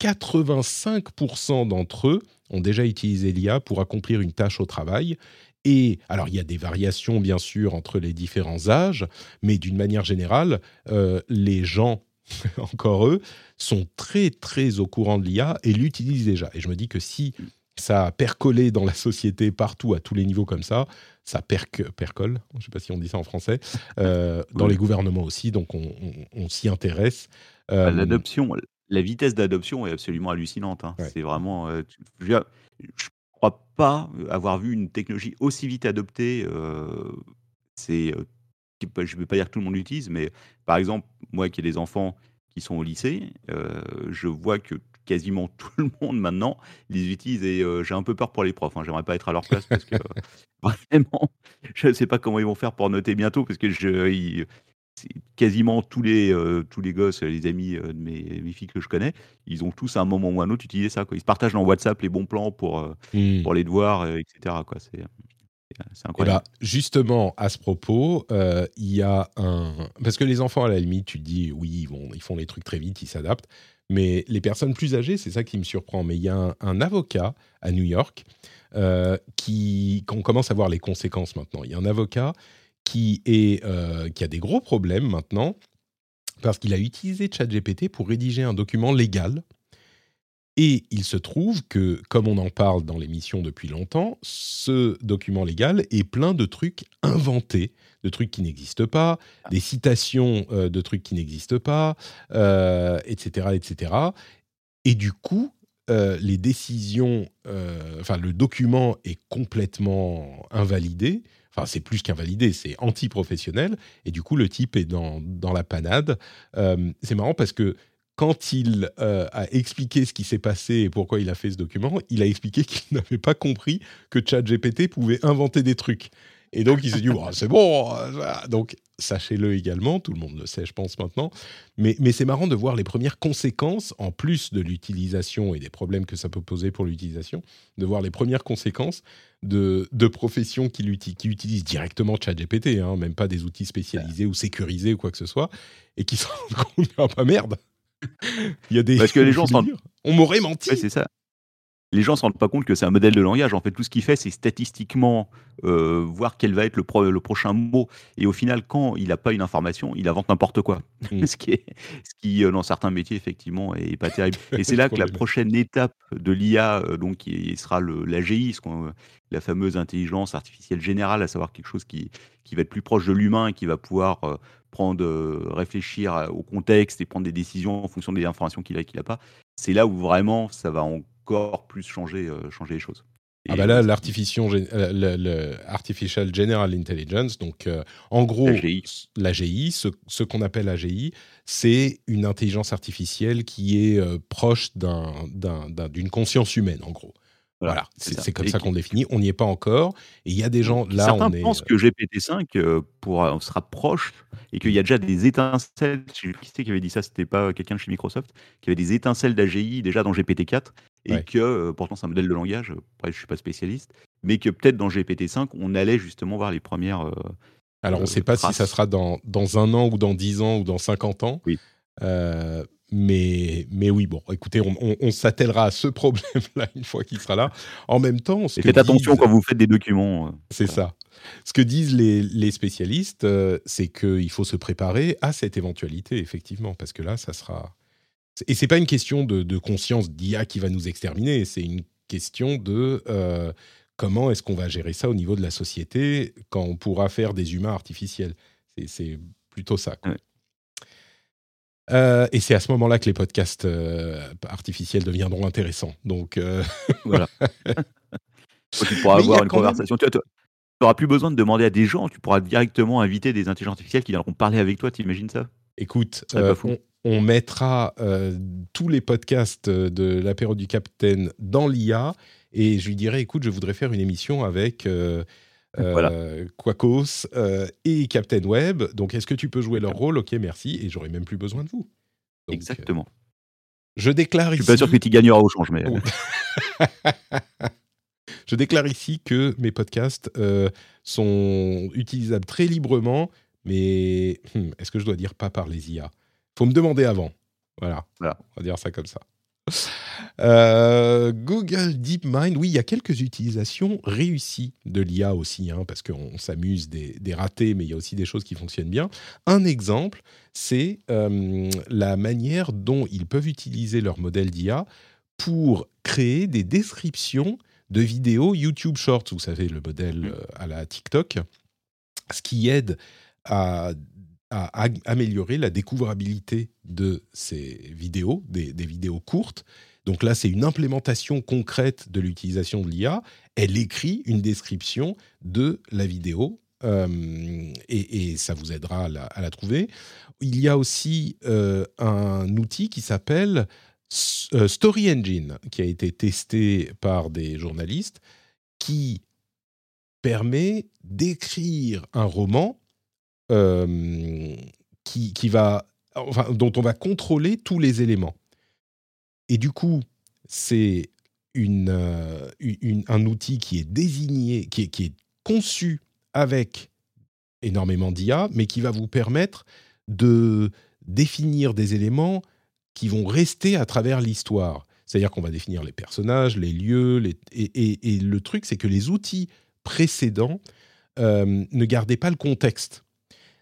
85% d'entre eux ont déjà utilisé l'IA pour accomplir une tâche au travail et alors, il y a des variations, bien sûr, entre les différents âges, mais d'une manière générale, euh, les gens, encore eux, sont très, très au courant de l'IA et l'utilisent déjà. Et je me dis que si ça a percolé dans la société partout, à tous les niveaux comme ça, ça percole, je ne sais pas si on dit ça en français, euh, dans les gouvernements aussi, donc on, s'y intéresse. Euh, l'adoption, la vitesse d'adoption est absolument hallucinante. Hein. C'est vraiment. je, pas avoir vu une technologie aussi vite adoptée. c'est, je ne veux pas dire que tout le monde l'utilise, mais par exemple, moi qui ai des enfants qui sont au lycée, je vois que quasiment tout le monde maintenant les utilise et j'ai un peu peur pour les profs, hein. J'aimerais pas être à leur place parce que vraiment, je ne sais pas comment ils vont faire pour noter bientôt parce que je quasiment tous les, tous les gosses, les amis, de mes mes filles que je connais, ils ont tous à un moment ou un autre utilisé ça, quoi. Ils se partagent dans WhatsApp les bons plans pour, mmh. pour les devoirs, etc., quoi. C'est, c'est Eh incroyable. ben, justement, à ce propos, euh, il y a un... Parce que les enfants, à la limite, tu te dis, oui, ils, vont, ils font les trucs très vite, ils s'adaptent. Mais les personnes plus âgées, c'est ça qui me surprend. Mais il y a un, un avocat à New York euh, qui, qu'on commence à voir les conséquences maintenant. Il y a un avocat euh, qui a des gros problèmes maintenant parce qu'il a utilisé ChatGPT pour rédiger un document légal. Et il se trouve que, comme on en parle dans l'émission depuis longtemps, ce document légal est plein de trucs inventés, de trucs qui n'existent pas, des citations euh, de trucs qui n'existent pas, euh, etc., etc. Et du coup, les décisions, enfin le document est complètement invalidé. Enfin, c'est plus qu'invalidé, c'est anti-professionnel. Et du coup, le type est dans, dans la panade. Euh, c'est marrant parce que quand il euh, a expliqué ce qui s'est passé et pourquoi il a fait ce document, il a expliqué qu'il n'avait pas compris que ChatGPT pouvait inventer des trucs. Et donc, il s'est dit, Bon, c'est bon. Donc, sachez-le également, tout le monde le sait, je pense, maintenant. Mais, mais c'est marrant de voir les premières conséquences, en plus de l'utilisation et des problèmes que ça peut poser pour l'utilisation, de voir les premières conséquences de, de professions qui, utilisent directement ChatGPT, hein, même pas des outils spécialisés ou sécurisés ou quoi que ce soit, et qui se rendent compte, ah bah merde, il y a des... Parce que les gens. On m'aurait menti. Ouais, c'est ça. Les gens se rendent pas compte que c'est un modèle de langage. En fait, tout ce qu'il fait, c'est statistiquement euh, voir quel va être le, pro- le prochain mot. Et au final, quand il n'a pas une information, il invente n'importe quoi. Ce qui, est, ce qui euh, dans certains métiers, effectivement, est pas terrible. Et c'est là que la prochaine étape de l'IA, euh, donc, qui sera le, l'AGI, la fameuse intelligence artificielle générale, à savoir quelque chose qui, qui va être plus proche de l'humain et qui va pouvoir prendre, réfléchir au contexte et prendre des décisions en fonction des informations qu'il a et qu'il n'a pas. C'est là où vraiment ça va encore plus changer, euh, changer les choses. Ah bah là, l'artificial, General Intelligence, donc euh, en gros, AGI. l'AGI, ce, ce qu'on appelle AGI, c'est une intelligence artificielle qui est euh, proche d'un- d'un- d'un- d'une conscience humaine, en gros. Voilà, c'est comme Et ça qu'on le définit. On n'y est pas encore. Et il y a des gens, là, Certains on est... pensent que GPT-5 euh, pourra- se rapproche et qu'il y a déjà des étincelles. Je sais qui avait dit ça, c'était pas quelqu'un de chez Microsoft, qui avait des étincelles d'AGI déjà dans GPT-4 et Ouais. que, euh, pourtant c'est un modèle de langage, après je suis pas spécialiste, mais que peut-être dans GPT-5 on allait justement voir les premières. euh, Alors, on ne euh, sait pas si ça sera dans, dans un an ou dans 10 ans ou dans 50 ans. Oui. Euh, mais, mais oui, bon, écoutez, on, on- on s'attellera à ce problème-là une fois qu'il sera là. En même temps, ce Et que faites attention quand vous faites des documents. C'est ça. Ce que disent les, les spécialistes, c'est qu'il faut se préparer à cette éventualité, effectivement, parce que là, ça sera. Et c'est pas une question de, de conscience d'IA qui va nous exterminer, c'est une question de euh, comment est-ce qu'on va gérer ça au niveau de la société quand on pourra faire des humains artificiels. C'est- plutôt ça. quoi. Ouais. Euh, et c'est à ce moment-là que les podcasts euh, artificiels deviendront intéressants. Donc, Voilà. Tu pourras Mais avoir une même- conversation. Tu n'auras plus besoin de demander à des gens, tu pourras directement inviter des intelligences artificielles qui viendront parler avec toi, t'imagines ça? Écoute, pas euh, on, on mettra euh, tous les podcasts de l'apéro du Capitaine dans l'IA et je lui dirai, écoute, je voudrais faire une émission avec euh, euh. Quacos euh, et Captain Web. Donc, est-ce que tu peux jouer leur rôle? Ok, merci. Et j'aurai même plus besoin de vous. Donc, Exactement. euh, je déclare Je ici. suis pas sûr que tu gagneras au change, mais. euh, Oh. Je déclare ici que mes podcasts euh, sont utilisables très librement, mais hmm, est-ce que je dois dire pas par les IA Faut me demander avant. Voilà. Voilà. On va dire ça comme ça. Euh, Google DeepMind, oui, il y a quelques utilisations réussies de l'IA aussi, hein, parce qu'on s'amuse des, des ratés, mais il y a aussi des choses qui fonctionnent bien. Un exemple, c'est euh, la manière dont ils peuvent utiliser leur modèle d'IA pour créer des descriptions de vidéos YouTube Shorts, vous savez, le modèle euh, à la TikTok, ce qui aide à, à améliorer la découvrabilité de ces vidéos, des, vidéos courtes. Donc là, c'est une implémentation concrète de l'utilisation de l'IA. Elle écrit une description de la vidéo euh, et, ça vous aidera à la, trouver. Il y a aussi euh, un outil qui s'appelle Story Engine, qui a été testé par des journalistes, qui permet d'écrire un roman qui, qui, va, dont on va contrôler tous les éléments. Et du coup, c'est une, un outil qui est désigné, qui est, qui est conçu avec énormément d'IA, mais qui va vous permettre de définir des éléments qui vont rester à travers l'histoire. C'est-à-dire qu'on va définir les personnages, les lieux, et, le truc, c'est que les outils précédents euh, ne gardaient pas le contexte.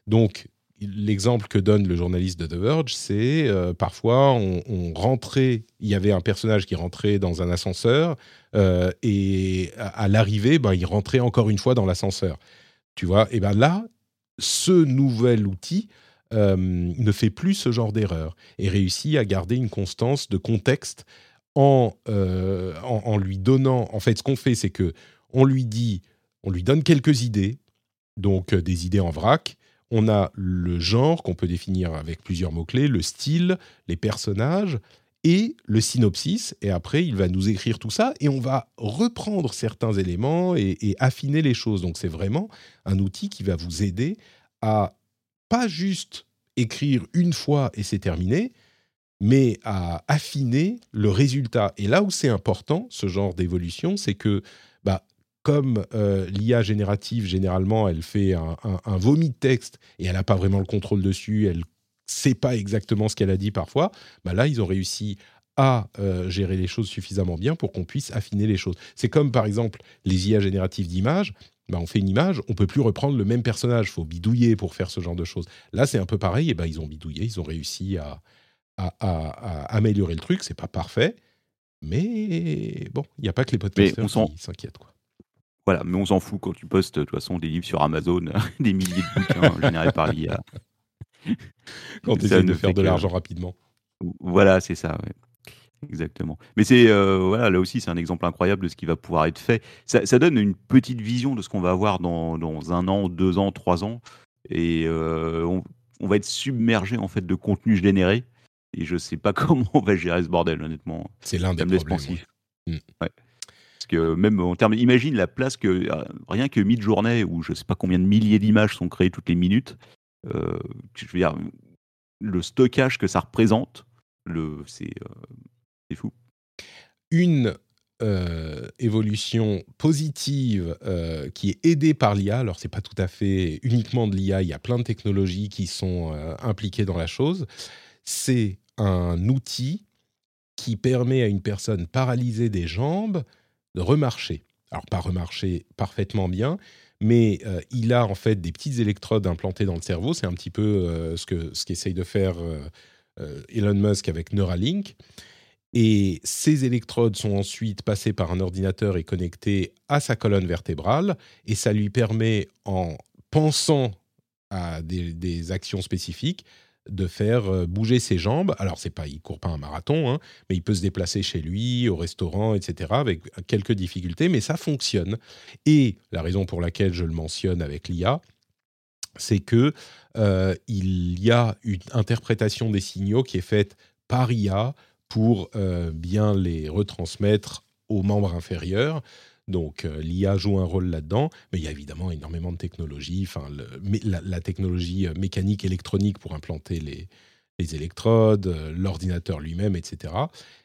Donc, l'exemple que donne le journaliste de The Verge, c'est euh, parfois on, rentrait, il y avait un personnage qui rentrait dans un ascenseur euh, et à, l'arrivée, ben, il rentrait encore une fois dans l'ascenseur. Tu vois, et ben là, ce nouvel outil euh, ne fait plus ce genre d'erreur et réussit à garder une constance de contexte en, en, lui donnant. En fait, ce qu'on fait, c'est que on lui dit, on lui donne quelques idées, donc des idées en vrac on a le genre qu'on peut définir avec plusieurs mots-clés, le style, les personnages et le synopsis. Et après, il va nous écrire tout ça et on va reprendre certains éléments et, affiner les choses. Donc c'est vraiment un outil qui va vous aider à pas juste écrire une fois et c'est terminé, mais à affiner le résultat. Et là où c'est important, ce genre d'évolution, c'est que comme euh, l'IA générative, généralement, elle fait un, vomi de texte et elle n'a pas vraiment le contrôle dessus, elle ne sait pas exactement ce qu'elle a dit parfois, bah là, ils ont réussi à euh, gérer les choses suffisamment bien pour qu'on puisse affiner les choses. C'est comme, par exemple, les IA génératives d'images. Bah, on fait une image, on peut plus reprendre le même personnage, il faut bidouiller pour faire ce genre de choses. Là, c'est un peu pareil, et bah, ils ont bidouillé, ils ont réussi à, améliorer le truc, c'est pas parfait, mais bon, il n'y a pas que les podcasters qui s'inquiètent. Quoi. Voilà, mais on s'en fout quand tu postes de toute façon des livres sur Amazon, des milliers de bouquins générés par l'IA. Quand tu essaies de faire de l'argent rapidement. Voilà, c'est ça. Exactement. Mais c'est euh, voilà, là aussi, c'est un exemple incroyable de ce qui va pouvoir être fait. Ça, donne une petite vision de ce qu'on va avoir dans, dans, un an, deux ans, trois ans, et euh, on, on, va être submergé en fait de contenu généré. Et je sais pas comment on va gérer ce bordel, honnêtement. C'est l'un des problèmes. Ouais. Ouais que même en termes, imagine la place que euh, rien que mid-journée où je sais pas combien de milliers d'images sont créées toutes les minutes. Euh, je veux dire, le stockage que ça représente, c'est, euh, fou. Une évolution positive qui est aidée par l'IA. Alors, c'est pas tout à fait uniquement de l'IA, il y a plein de technologies qui sont impliquées dans la chose. C'est un outil qui permet à une personne paralysée des jambes remarcher. Alors pas remarcher parfaitement bien, mais euh, il a en fait des petites électrodes implantées dans le cerveau. C'est un petit peu euh, ce que ce qu'essaye de faire euh, Elon Musk avec Neuralink. Et ces électrodes sont ensuite passées par un ordinateur et connectées à sa colonne vertébrale, et ça lui permet, en pensant à des actions spécifiques, de faire euh, bouger ses jambes. Alors, c'est pas, il court pas un marathon, hein, mais il peut se déplacer chez lui, au restaurant, etc., avec quelques difficultés, mais ça fonctionne. Et la raison pour laquelle je le mentionne avec l'IA, c'est que euh, il y a une interprétation des signaux qui est faite par IA pour euh, bien les retransmettre aux membres inférieurs. Donc euh, l'IA joue un rôle là-dedans, mais il y a évidemment énormément de technologies, enfin la, technologie euh, mécanique électronique pour implanter les, électrodes, euh, l'ordinateur lui-même, etc.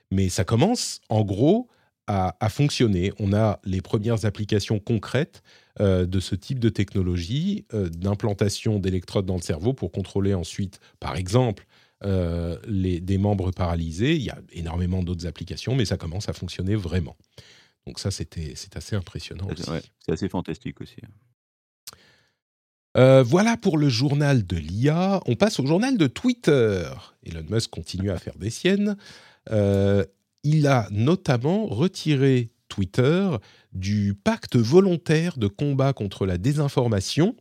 Mais ça commence en gros à, fonctionner. On a les premières applications concrètes de ce type de technologie, d'implantation d'électrodes dans le cerveau pour contrôler ensuite, par exemple, des membres paralysés. Il y a énormément d'autres applications, mais ça commence à fonctionner vraiment. Donc ça, c'était c'est assez impressionnant aussi. c'est assez fantastique aussi. Hein. Euh, voilà pour le journal de l'IA. On passe au journal de Twitter. Elon Musk continue à faire des siennes. Euh, il a notamment retiré Twitter du pacte volontaire de combat contre la désinformation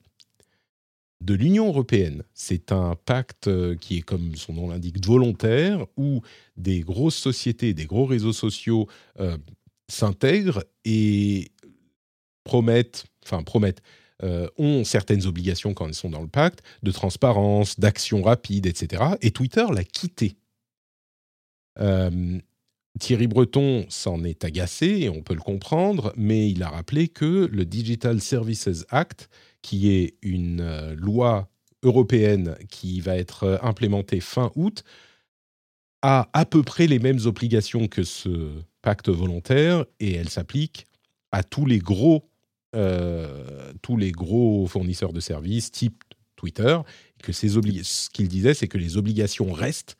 de l'Union européenne. C'est un pacte euh, qui est, comme son nom l'indique, volontaire, où des grosses sociétés, des gros réseaux sociaux s'intègrent et promettent, enfin promettent, euh, ont certaines obligations quand elles sont dans le pacte, de transparence, d'action rapide, etc. Et Twitter l'a quitté. Thierry Breton s'en est agacé, et on peut le comprendre, mais il a rappelé que le Digital Services Act, qui est une euh, loi européenne qui va être euh, implémentée fin août, a à peu près les mêmes obligations que ce pacte volontaire, et elle s'applique à tous les gros, euh, tous les gros fournisseurs de services, type Twitter. Que ce qu'il disait, c'est que les obligations restent.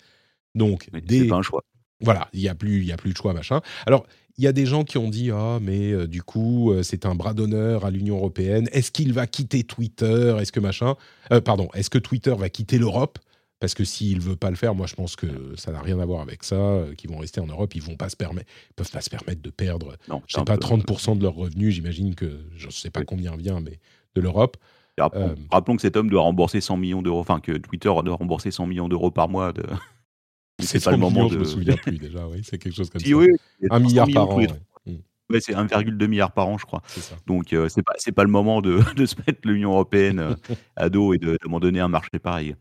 Donc, des... pas un choix voilà, il n'y a, plus, il y a plus de choix, machin. Alors, il y a des gens qui ont dit Ah, mais euh, du coup, euh, c'est un bras d'honneur à l'Union européenne. Est-ce qu'il va quitter Twitter? Est-ce que machin euh, Pardon, est-ce que Twitter va quitter l'Europe? Parce que s'il ne veut pas le faire, moi, je pense que ça n'a rien à voir avec ça. qu'ils vont rester en Europe, ils ne peuvent pas se permettre de perdre, non, je sais pas, 30% de leurs revenus. J'imagine que je ne sais pas combien vient, mais de l'Europe. Rappelons, que cet homme doit rembourser 100 millions d'euros, enfin que Twitter doit rembourser 100 millions d'euros par mois de, c'est pas le moment de... Je me souviens plus déjà, oui, c'est quelque chose comme ça. un milliard par an. Ouais. c'est 1,2 milliard par an, je crois. Donc, euh, c'est pas, pas le moment de, de se mettre l'Union européenne euh, à dos et de, de donner un marché pareil.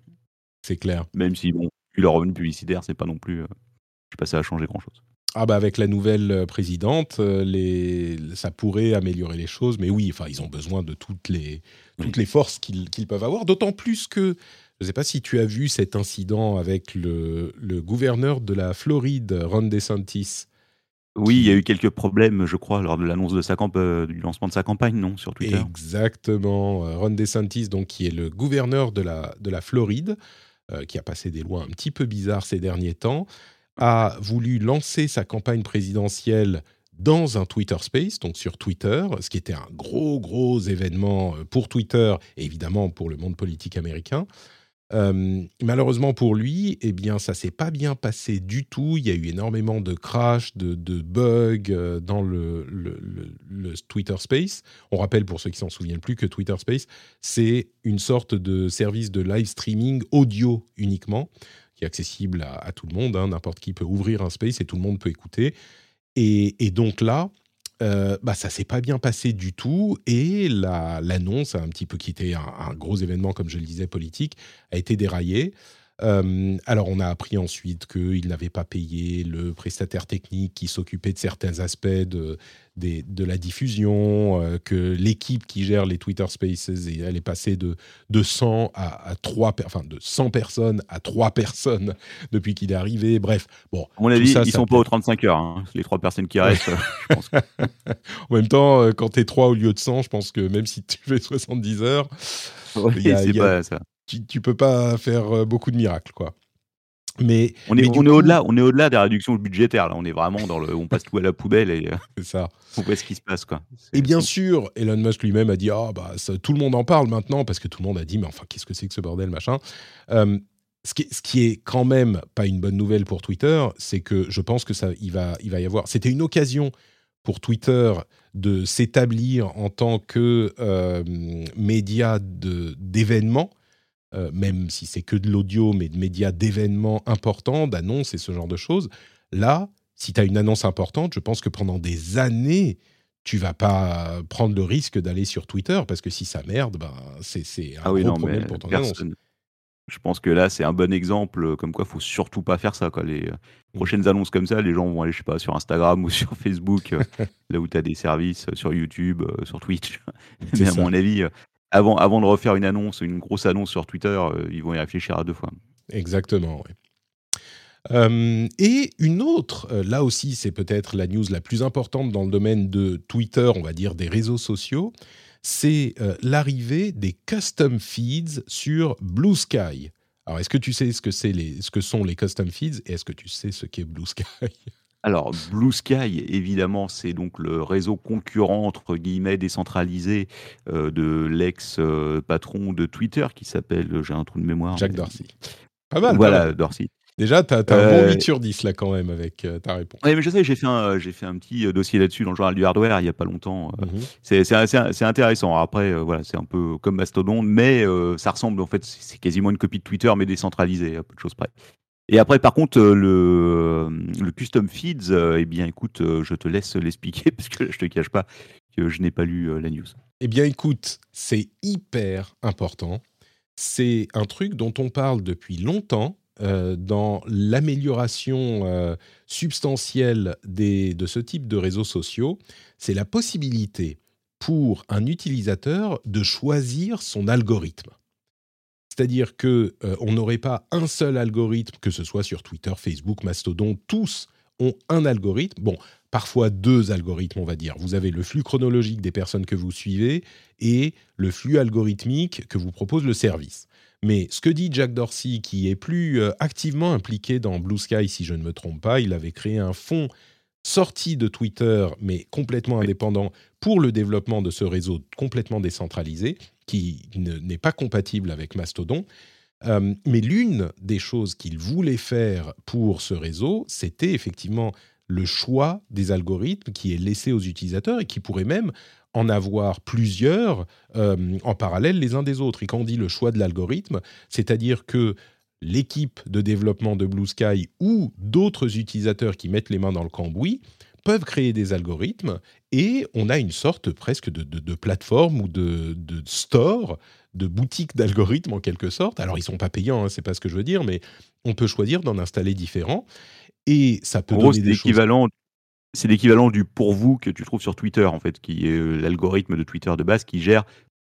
C'est clair. Même si, bon, leur revenu publicitaire, c'est pas non plus. Euh, je sais pas, ça a changé grand chose. Ah bah avec la nouvelle présidente, les... ça pourrait améliorer les choses, mais oui, enfin ils ont besoin de toutes les, toutes les forces qu'ils peuvent avoir, d'autant plus que je ne sais pas si tu as vu cet incident avec le, gouverneur de la Floride, Ron DeSantis. Oui, il y a eu quelques problèmes, je crois, lors de l'annonce de sa euh, du lancement de sa campagne, non, sur Twitter. Exactement. Euh, Ron DeSantis, donc, qui est le gouverneur de la, de la Floride, euh, qui a passé des lois un petit peu bizarres ces derniers temps, a voulu lancer sa campagne présidentielle dans un Twitter Space, donc sur Twitter, ce qui était un gros, gros événement pour Twitter et évidemment pour le monde politique américain. Malheureusement pour lui, eh bien, ça s'est pas bien passé du tout. Il y a eu énormément de crash, de, bugs euh, dans le, Twitter Space. On rappelle pour ceux qui s'en souviennent plus que Twitter Space, c'est une sorte de service de live streaming audio uniquement, qui est accessible à, tout le monde. Hein. N'importe qui peut ouvrir un space et tout le monde peut écouter. et donc là, euh, bah, ça s'est pas bien passé du tout et l'annonce, un petit peu un, gros événement, comme je le disais, politique, a été déraillée. Euh, alors, on a appris ensuite qu'il n'avait pas payé le prestataire technique qui s'occupait de certains aspects de, de la diffusion, euh, que l'équipe qui gère les Twitter Spaces, elle est passée de, de 100 à, à 3, enfin de 100 personnes à 3 personnes depuis qu'il est arrivé. Bref, bon. À mon avis, ça, ils ne sont pas aux 35 heures, hein, les 3 personnes qui restent. je pense en même temps, euh, quand tu es 3 au lieu de 100, je pense que même si tu fais 70 heures, c'est pas ça. Tu, ne peux pas faire euh, beaucoup de miracles, quoi. Mais on est, on est au-delà, on est au-delà des réductions budgétaires. Là, on est vraiment dans le, on passe tout à la poubelle et euh, c'est ça. On voit ce qui se passe, quoi. Et bien sûr, Elon Musk lui-même a dit, ah bah tout le monde en parle maintenant parce que tout le monde a dit, mais enfin qu'est-ce que c'est que ce bordel, machin. Euh, ce, qui, ce qui est quand même pas une bonne nouvelle pour Twitter, c'est que je pense que ça, il va, il va y avoir. C'était une occasion pour Twitter de s'établir en tant que euh, média d'événements euh, même si c'est que de l'audio, mais de médias d'événements importants, d'annonces et ce genre de choses. Là, si tu as une annonce importante, je pense que pendant des années, tu vas pas prendre le risque d'aller sur Twitter parce que si ça merde, ben, c'est un ah gros problème pour ton annonce. Je pense que là, c'est un bon exemple, comme quoi, faut surtout pas faire ça. Quoi. Les euh, prochaines annonces comme ça, les gens vont aller, je sais pas, sur Instagram ou sur Facebook, euh, là où tu as des services, sur YouTube, sur Twitch. Mais à mon avis, avant, avant de refaire une annonce, une grosse annonce sur Twitter, euh, ils vont y réfléchir à deux fois. Exactement, oui. Euh, et une autre, euh, là aussi c'est peut-être la news la plus importante dans le domaine de Twitter, on va dire des réseaux sociaux, c'est l'arrivée des custom feeds sur Blue Sky. Alors est-ce que tu sais ce que, les, ce que sont les custom feeds et est-ce que tu sais ce qu'est Blue Sky? Alors, Blue Sky, évidemment, c'est donc le réseau concurrent, entre guillemets, décentralisé euh, de l'ex-patron de Twitter qui s'appelle, j'ai un trou de mémoire. Jack Dorsey. Pas mal. Voilà, Dorsey. Déjà, tu as, un bon 8 euh, sur 10 là quand même avec euh, ta réponse. Oui, mais je sais, j'ai fait, un, fait un petit dossier là-dessus dans le journal du hardware il n'y a pas longtemps. Mhm. C'est intéressant. Après, voilà, c'est un peu comme Mastodon, mais ça ressemble en fait, c'est quasiment une copie de Twitter, mais décentralisée, à peu de choses près. Et après, par contre, euh, le, le custom feeds, euh, eh bien, écoute, euh, je te laisse l'expliquer parce que je te cache pas que je n'ai pas lu la news. Eh bien, écoute, c'est hyper important. C'est un truc dont on parle depuis longtemps, dans l'amélioration substantielle de ce type de réseaux sociaux, c'est la possibilité pour un utilisateur de choisir son algorithme. C'est-à-dire que euh, on n'aurait pas un seul algorithme, que ce soit sur Twitter, Facebook, Mastodon, tous ont un algorithme. Bon, parfois deux algorithmes, on va dire. Vous avez le flux chronologique des personnes que vous suivez et le flux algorithmique que vous propose le service. Mais ce que dit Jack Dorsey, qui est plus euh, activement impliqué dans Blue Sky, si je ne me trompe pas, il avait créé un fonds sorti de Twitter, mais complètement indépendant, pour le développement de ce réseau complètement décentralisé, qui n'est pas compatible avec Mastodon. Euh, mais l'une des choses qu'il voulait faire pour ce réseau, c'était effectivement le choix des algorithmes qui est laissé aux utilisateurs et qui pourrait même en avoir plusieurs euh, en parallèle les uns des autres. Et quand on dit le choix de l'algorithme, c'est-à-dire que l'équipe de développement de Blue Sky ou d'autres utilisateurs qui mettent les mains dans le cambouis peuvent créer des algorithmes et on a une sorte presque de, plateforme ou de, store, de boutique d'algorithmes en quelque sorte. Alors ils sont pas payants, hein, c'est pas ce que je veux dire, mais on peut choisir d'en installer différents et ça peut donner des l'équivalent. C'est l'équivalent du pour vous que tu trouves sur Twitter en fait, qui est euh, l'algorithme de Twitter de base qui gère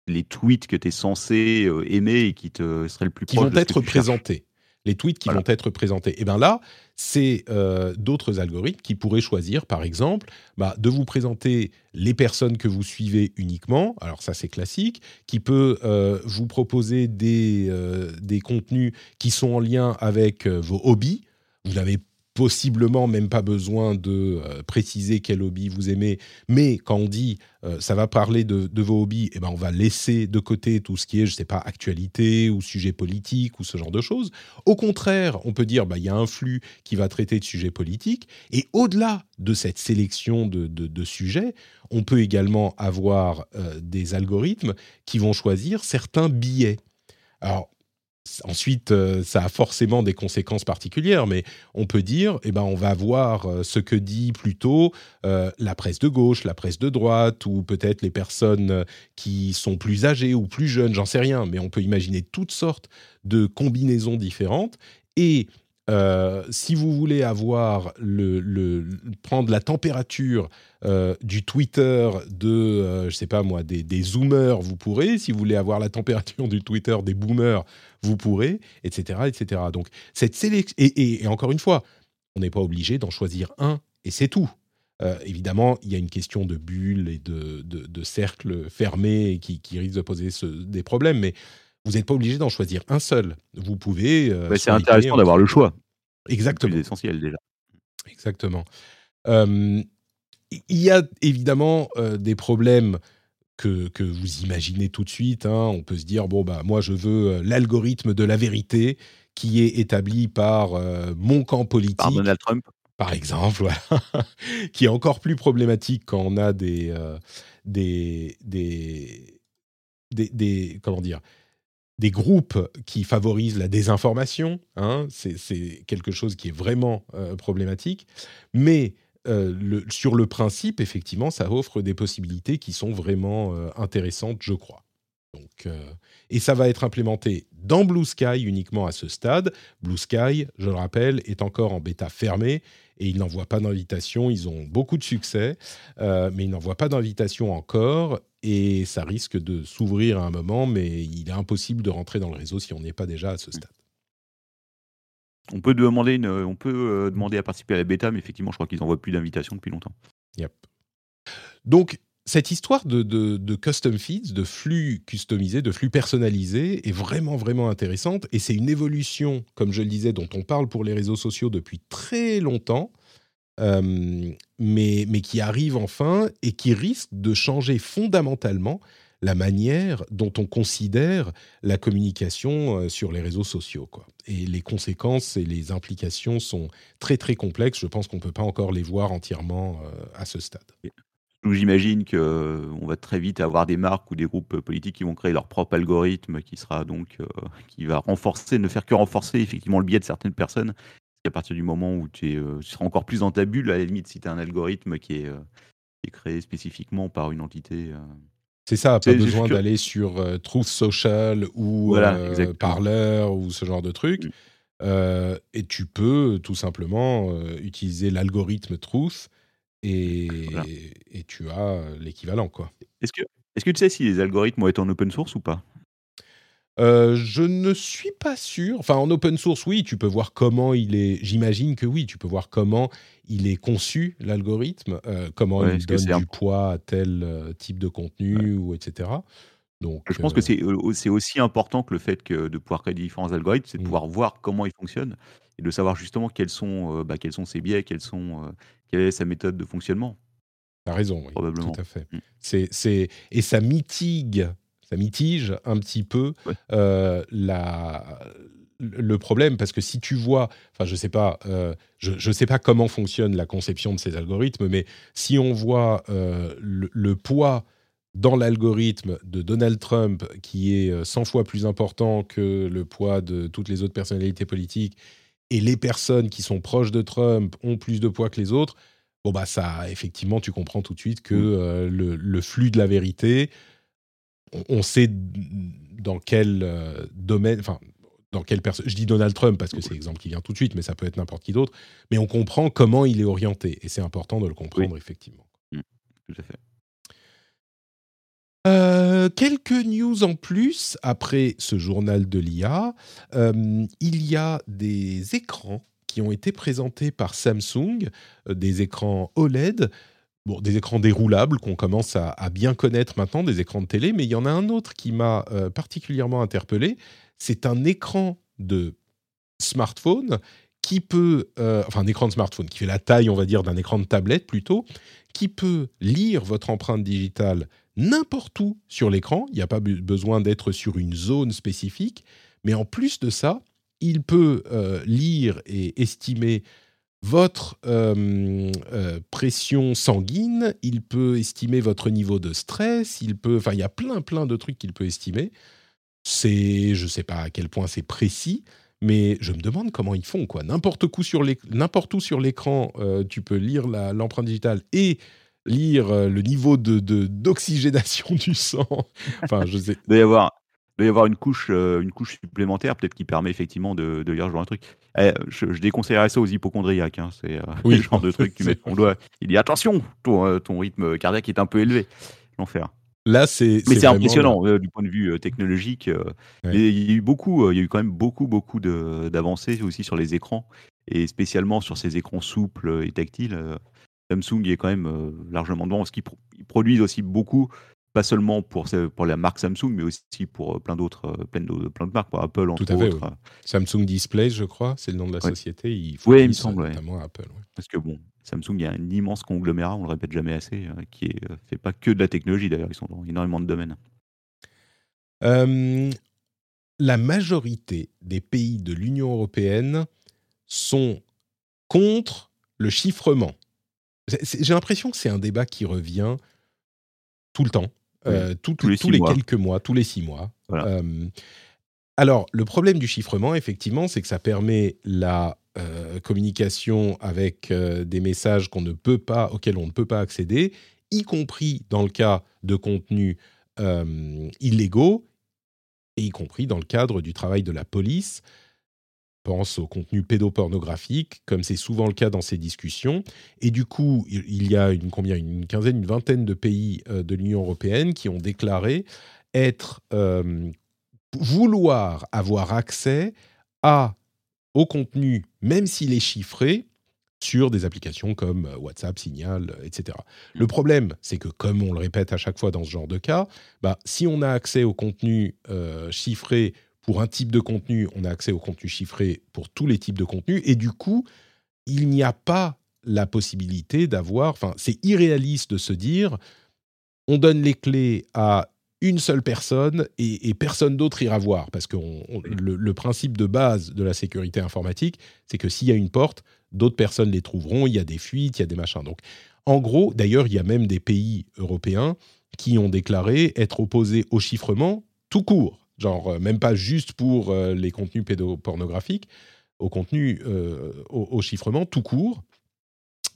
les tweets que tu es censé euh, aimer et qui te seraient le plus qui vont être présentés les tweets qui vont être présentés. Et bien là, c'est euh, d'autres algorithmes qui pourraient choisir, par exemple, bah, de vous présenter les personnes que vous suivez uniquement. Alors ça, c'est classique. Qui peut euh, vous proposer des, euh, des contenus qui sont en lien avec vos hobbies. Vous n'avez possiblement même pas besoin de euh, préciser quel hobby vous aimez, mais quand on dit euh, ça va parler de, vos hobbies, eh ben on va laisser de côté tout ce qui est, je sais pas, actualité ou sujet politique ou ce genre de choses. Au contraire, on peut dire bah il y a un flux qui va traiter de sujets politiques, et au-delà de cette sélection de, de, sujets, on peut également avoir euh, des algorithmes qui vont choisir certains billets. Alors Ensuite, euh, ça a forcément des conséquences particulières, mais on peut dire, eh ben, on va voir euh, ce que dit plutôt euh, la presse de gauche, la presse de droite, ou peut-être les personnes qui sont plus âgées ou plus jeunes, j'en sais rien, mais on peut imaginer toutes sortes de combinaisons différentes. Et euh, si vous voulez avoir le, prendre la température euh, du Twitter de, euh, je sais pas moi, des, des, zoomers, vous pourrez. Si vous voulez avoir la température du Twitter des boomers, vous pourrez, etc., etc. Donc cette sélection et, encore une fois, on n'est pas obligé d'en choisir un et c'est tout. évidemment, il y a une question de bulles et de, de, cercles fermés qui, qui risquent de poser des problèmes, mais vous n'êtes pas obligé d'en choisir un seul. Vous pouvez. Euh, c'est intéressant d'avoir le choix. Exactement. C'est essentiel déjà. Exactement. il y a évidemment euh, des problèmes que, que, vous imaginez tout de suite. Hein. On peut se dire bon bah moi je veux euh, l'algorithme de la vérité qui est établi par mon camp politique. Par Donald Trump. Par exemple, qui est encore plus problématique quand on a des, des, des, des, comment dire des groupes qui favorisent la désinformation. Hein, c'est quelque chose qui est vraiment euh, problématique. Mais euh, sur le principe, effectivement, ça offre des possibilités qui sont vraiment euh, intéressantes, je crois. Donc, et ça va être implémenté dans Blue Sky uniquement à ce stade. Blue Sky, je le rappelle, est encore en bêta fermée et ils n'envoient pas d'invitation. Ils ont beaucoup de succès, mais ils n'envoient pas d'invitation encore et ça risque de s'ouvrir à un moment, mais il est impossible de rentrer dans le réseau si on n'est pas déjà à ce stade. On peut demander, une, on peut euh, demander à participer à la bêta, mais effectivement, je crois qu'ils n'envoient plus d'invitation depuis longtemps. Yep. Donc, cette histoire de, custom feeds, de flux customisés, de flux personnalisés, est vraiment, vraiment intéressante. Et c'est une évolution, comme je le disais, dont on parle pour les réseaux sociaux depuis très longtemps. Euh, mais, qui arrive enfin et qui risque de changer fondamentalement la manière dont on considère la communication euh, sur les réseaux sociaux. Et les conséquences et les implications sont très très complexes. Je pense qu'on ne peut pas encore les voir entièrement euh, à ce stade. J'imagine qu'on va très vite avoir des marques ou des groupes politiques qui vont créer leur propre algorithme qui sera donc qui va renforcer, ne faire que renforcer effectivement le biais de certaines personnes à partir du moment où tu, euh, seras encore plus dans ta bulle, à la limite, si tu as un algorithme qui est, euh, créé spécifiquement par une entité. Euh. C'est ça, pas besoin d'aller sur Truth Social ou Parler ou ce genre de truc. Mm. Euh, et tu peux tout simplement euh, utiliser l'algorithme Truth et, et tu as l'équivalent. quoi. Est-ce que, est que tu sais si les algorithmes vont être en open source ou pas? Euh, je ne suis pas sûr. Enfin, en open source, oui, tu peux voir comment il est. J'imagine que oui, tu peux voir comment il est conçu l'algorithme, comment il donne du poids à tel type de contenu ou etc. Donc, je pense que euh, c'est aussi important que le fait que de pouvoir créer différents algorithmes, c'est de mmh. pouvoir voir comment ils fonctionnent et de savoir justement quels sont, euh, bah, quels sont ses biais, quels sont, euh, quelle est sa méthode de fonctionnement. Tu as raison, oui, Probablement. tout à fait. Mmh. C'est, et ça mitige, ça mitige un petit peu la, le problème parce que si tu vois, enfin je sais pas, je, ne sais pas comment fonctionne la conception de ces algorithmes, mais si on voit le, poids dans l'algorithme de Donald Trump, qui est 100 euh, fois plus important que le poids de toutes les autres personnalités politiques, et les personnes qui sont proches de Trump ont plus de poids que les autres, bon bah ça, effectivement, tu comprends tout de suite que mm. euh, le, flux de la vérité, on, sait dans quel euh, domaine, enfin dans quelle personne. Je dis Donald Trump parce que c'est l'exemple qui vient tout de suite, mais ça peut être n'importe qui d'autre. Mais on comprend comment il est orienté, et c'est important de le comprendre effectivement. Mm. Tout à fait. Euh, quelques news en plus après ce journal de l'IA. Euh, il y a des écrans qui ont été présentés par Samsung, euh, des écrans OLED, bon, des écrans déroulables qu'on commence à, bien connaître maintenant, des écrans de télé, mais il y en a un autre qui m'a particulièrement interpellé. C'est un écran de smartphone qui peut, enfin un écran de smartphone qui fait la taille, on va dire, d'un écran de tablette plutôt, qui peut lire votre empreinte digitale n'importe où sur l'écran. Il n'y a pas besoin d'être sur une zone spécifique. Mais en plus de ça, il peut euh, lire et estimer votre euh, euh, pression sanguine, il peut estimer votre niveau de stress, il peut, enfin, il y a plein plein de trucs qu'il peut estimer. C'est, je ne sais pas à quel point c'est précis, mais je me demande comment ils font quoi. N'importe où sur l'écran, tu peux lire l'empreinte digitale et lire euh, le niveau de, d'oxygénation du sang. enfin, je sais. Il doit y avoir, y avoir une couche, euh, une couche supplémentaire, peut-être qui permet effectivement de, lire ce genre de truc. Eh, je, déconseillerais ça aux hypochondriaques. Hein. C'est euh, le genre de truc met on doit. Il dit attention, ton, ton rythme cardiaque est un peu élevé. L'enfer. Là, c'est. Mais c'est impressionnant du point de vue technologique. Il y a eu beaucoup, il y a eu quand même beaucoup, beaucoup d'avancées aussi sur les écrans et spécialement sur ces écrans souples et tactiles. Samsung est quand même euh, largement devant, parce qu'ils produisent aussi beaucoup, pas seulement pour, pour la marque Samsung, mais aussi pour euh, plein d'autres, euh, plein, de, plein de marques, pour Apple entre Tout à fait, autres. Samsung Display, je crois, c'est le nom de la société. Oui, il me semble. Notamment Apple. Parce que bon, Samsung, il y a un immense conglomérat, on le répète jamais assez, qui ne fait pas que de la technologie d'ailleurs, ils sont dans énormément de domaines. la majorité des pays de l'Union européenne sont contre le chiffrement. J'ai l'impression que c'est un débat qui revient tout le temps, euh, tous les, quelques mois, tous les six mois. Euh, alors, le problème du chiffrement, effectivement, c'est que ça permet la euh, communication avec des messages qu'on ne peut pas, auxquels on ne peut pas accéder, y compris dans le cas de contenus illégaux, et y compris dans le cadre du travail de la police pense au contenu pédopornographique, comme c'est souvent le cas dans ces discussions. Et du coup, il y a une, combien, une quinzaine, une vingtaine de pays euh, de l'Union européenne qui ont déclaré être euh, vouloir avoir accès à au contenu, même s'il est chiffré, sur des applications comme euh, WhatsApp, Signal, etc. Le problème, c'est que, comme on le répète à chaque fois dans ce genre de cas, bah, si on a accès au contenu chiffré pour un type de contenu, on a accès au contenu chiffré pour tous les types de contenus. Et du coup, il n'y a pas la possibilité d'avoir. Enfin, c'est irréaliste de se dire on donne les clés à une seule personne et, personne d'autre ira voir. Parce que le, principe de base de la sécurité informatique, c'est que s'il y a une porte, d'autres personnes les trouveront, il y a des fuites, il y a des machins. Donc, en gros, d'ailleurs, il y a même des pays européens qui ont déclaré être opposés au chiffrement tout court genre euh, même pas juste pour euh, les contenus pédopornographiques, au contenu, euh, au, chiffrement tout court.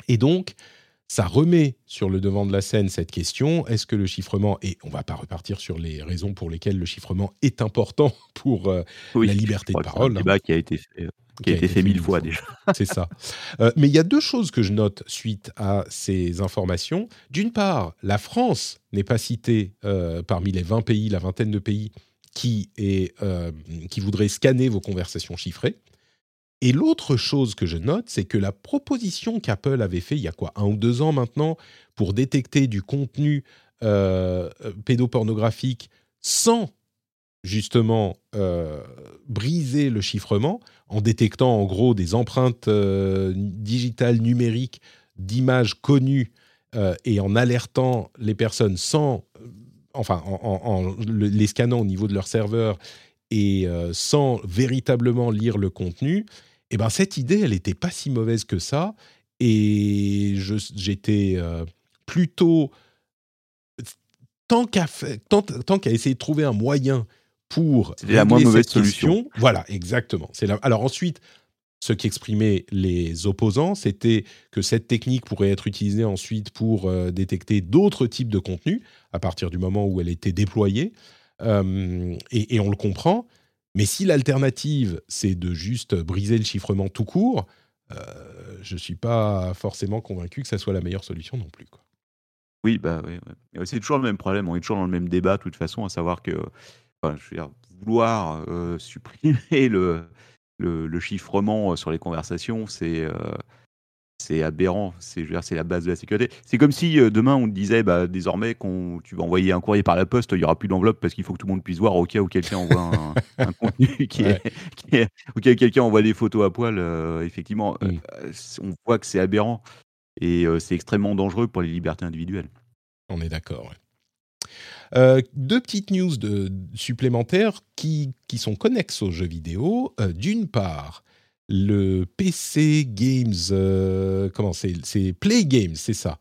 Et donc, ça remet sur le devant de la scène cette question est-ce que le chiffrement, et on va pas repartir sur les raisons pour lesquelles le chiffrement est important pour la liberté de parole. C'est un débat qui a été fait. qui a été fait mille fois déjà. C'est ça. Euh, mais il y a deux choses que je note suite à ces informations. D'une part, la France n'est pas citée euh, parmi les 20 pays, la vingtaine de pays qui, est, euh, qui voudraient scanner vos conversations chiffrées. Et l'autre chose que je note, c'est que la proposition qu'Apple avait fait il y a quoi, un ou deux ans maintenant, pour détecter du contenu pédopornographique sans justement euh, briser le chiffrement en détectant en gros des empreintes euh, digitales numériques d'images connues euh, et en alertant les personnes sans, enfin en, les scannant au niveau de leur serveur et sans véritablement lire le contenu, eh ben cette idée elle n'était pas si mauvaise que ça et j'étais plutôt tant qu'à tant, tant qu'à essayer de trouver un moyen pour la moins mauvaise solution. Voilà, exactement. C'est Alors ensuite, ce qu'exprimaient les opposants, c'était que cette technique pourrait être utilisée ensuite pour euh, détecter d'autres types de contenus à partir du moment où elle était déployée. Euh, et, on le comprend. Mais si l'alternative, c'est de juste briser le chiffrement tout court, euh, je ne suis pas forcément convaincu que ça soit la meilleure solution non plus. Oui, bah c'est toujours le même problème. On est toujours dans le même débat, de toute façon, à savoir que vouloir supprimer le, le, chiffrement sur les conversations, c'est c'est aberrant. C'est la base de la sécurité. C'est comme si demain on te disait bah, désormais quand tu vas envoyer un courrier par la poste, il y aura plus d'enveloppe parce qu'il faut que tout le monde puisse voir au cas où quelqu'un envoie un, contenu qui est, qui est ou quelqu'un envoie des photos à poil. effectivement, on voit que c'est aberrant et c'est extrêmement dangereux pour les libertés individuelles. On est d'accord. Euh, deux petites news supplémentaires qui, sont connexes aux jeux vidéo. Euh, d'une part, le PC Games, euh, comment C'est Play Games, c'est ça.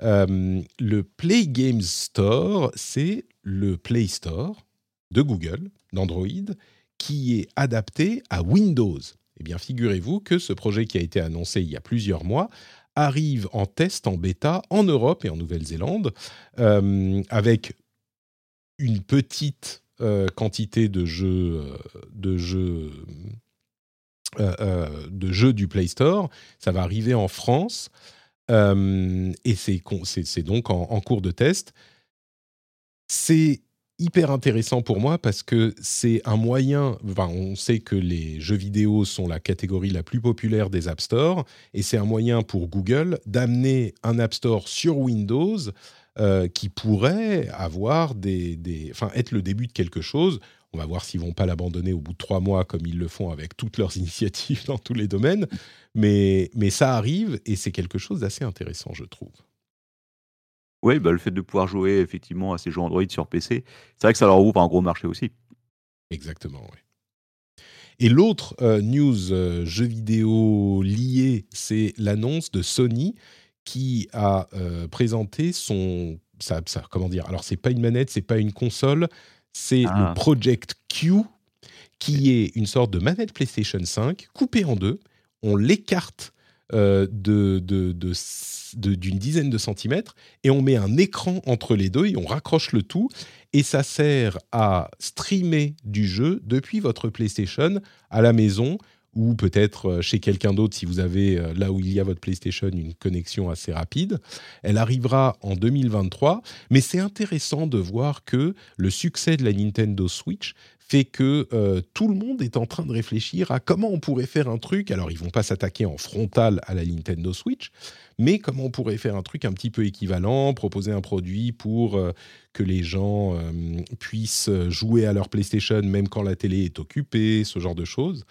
le Play Games Store, c'est le Play Store de Google, d'Android, qui est adapté à Windows. Eh bien, figurez-vous que ce projet qui a été annoncé il y a plusieurs mois arrive en test, en bêta, en Europe et en Nouvelle-Zélande, avec une petite euh, quantité de jeux, euh, de jeux, euh, de jeux du Play Store. Ça va arriver en France et c'est donc en, cours de test. C'est hyper intéressant pour moi parce que c'est un moyen, on sait que les jeux vidéo sont la catégorie la plus populaire des App Store, et c'est un moyen pour Google d'amener un App Store sur Windows euh, qui pourrait avoir des, enfin, être le début de quelque chose. On va voir s'ils vont pas l'abandonner au bout de trois mois comme ils le font avec toutes leurs initiatives dans tous les domaines. Mais, mais ça arrive et c'est quelque chose d'assez intéressant, je trouve. Oui, bah, le fait de pouvoir jouer effectivement à ces jeux Android sur PC, c'est vrai que ça leur ouvre un gros marché aussi. Exactement, oui. Et l'autre euh, news euh, jeu vidéo lié, c'est l'annonce de Sony qui a euh, présenté son, ça, comment dire Alors c'est pas une manette, c'est pas une console, c'est le ah. Project Q, qui est une sorte de manette PlayStation 5 coupée en deux. On l'écarte euh, de, de, d'une dizaine de centimètres et on met un écran entre les deux et on raccroche le tout et ça sert à streamer du jeu depuis votre PlayStation à la maison ou peut-être euh, chez quelqu'un d'autre si vous avez euh, là où il y a votre PlayStation une connexion assez rapide. Elle arrivera en 2023, mais c'est intéressant de voir que le succès de la Nintendo Switch fait que euh, tout le monde est en train de réfléchir à comment on pourrait faire un truc. Alors, ils vont pas s'attaquer en frontal à la Nintendo Switch, mais comment on pourrait faire un truc un petit peu équivalent, proposer un produit pour que les gens puissent jouer à leur PlayStation même quand la télé est occupée, ce genre de choses.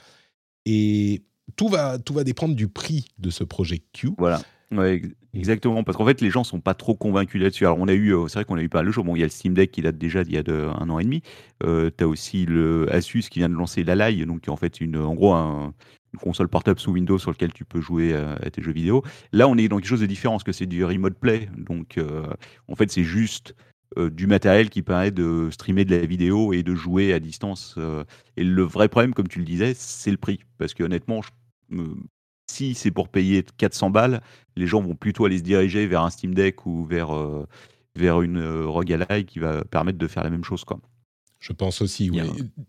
Et tout va, tout va dépendre du prix de ce projet Q. Voilà. Exactement, parce qu'en fait, les gens sont pas trop convaincus là-dessus. Alors, on a eu, euh, c'est vrai qu'on a eu pas le jour. Bon, il y a le Steam Deck qui date déjà d'il y a un an et demi. Euh, tu as aussi le Asus qui vient de lancer l'Alai, donc qui est en fait une, en gros un, une console portable sous Windows sur laquelle tu peux jouer à, tes jeux vidéo. Là, on est dans quelque chose de différent, parce que c'est du remote play. Donc, euh, en fait, c'est juste euh, du matériel qui permet de streamer de la vidéo et de jouer à distance. Euh. et le vrai problème, comme tu le disais, c'est le prix. Parce que honnêtement, si c'est pour payer 400 balles, les gens vont plutôt aller se diriger vers un Steam Deck ou vers, euh, vers une Rogue Ally qui va permettre de faire la même chose. Quoi. Je pense aussi, oui.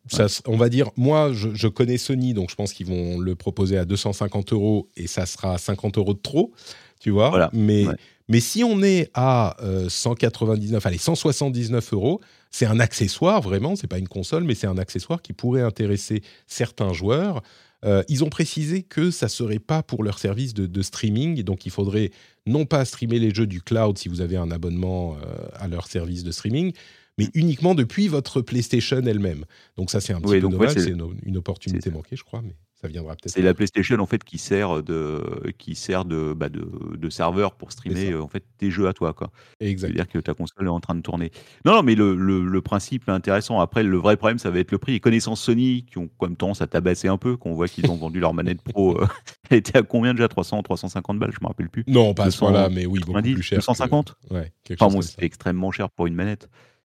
Ça, On va dire, moi, je, je connais Sony, donc je pense qu'ils vont le proposer à 250 euros et ça sera 50 euros de trop, tu vois. Voilà, Mais, ouais. Mais si on est à euh, 199, allez, 179 euros, c'est un accessoire, vraiment, c'est pas une console, mais c'est un accessoire qui pourrait intéresser certains joueurs. Euh, ils ont précisé que ça serait pas pour leur service de, de streaming, donc il faudrait non pas streamer les jeux du cloud si vous avez un abonnement euh, à leur service de streaming, mais uniquement depuis votre PlayStation elle-même. Donc ça, c'est un petit Oui, peu donc, ouais, dommage, c'est- une, une opportunité manquée, je crois, mais ça viendra peut-être. C'est la PlayStation en fait qui sert de qui sert de bah, de, de serveur pour streamer euh, en fait tes jeux à toi quoi. C'est-à-dire que ta console est en train de tourner. Non, non, mais le, le, le principe est intéressant. Après, le vrai problème, ça va être le prix. Et connaissant Sony, qui ont quand même tendance à tabasser un peu, qu'on voit qu'ils ont vendu leur manette pro, euh, elle était à combien déjà? 300, 350 balles, je me rappelle plus. Non, pas à ce 200, point-là, mais oui, beaucoup 90, plus cher. que- 250 Ouais, quelque Enfin chose bon, comme c'était ça. extrêmement cher pour une manette.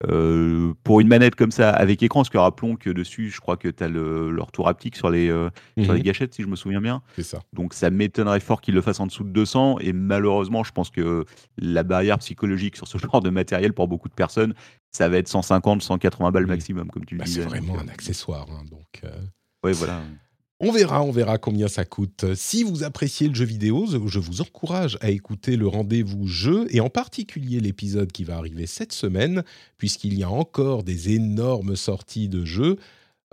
Euh, pour une manette comme ça, avec écran, parce que rappelons que dessus, je crois que tu as le, le retour haptique sur les, euh, sur les Mhm, gâchettes, si je me souviens bien. C'est ça. Donc ça m'étonnerait fort qu'il le fasse en dessous de 200. Et malheureusement, je pense que la barrière psychologique sur ce genre de matériel pour beaucoup de personnes, ça va être 150, 180 balles Mhm. maximum, comme tu le Bah, c'est disais. vraiment Donc, un euh, accessoire, hein, donc. euh, Ouais, voilà. On verra, on verra combien ça coûte. Si vous appréciez le jeu vidéo, je vous encourage à écouter le rendez-vous jeu et en particulier l'épisode qui va arriver cette semaine, puisqu'il y a encore des énormes sorties de jeux,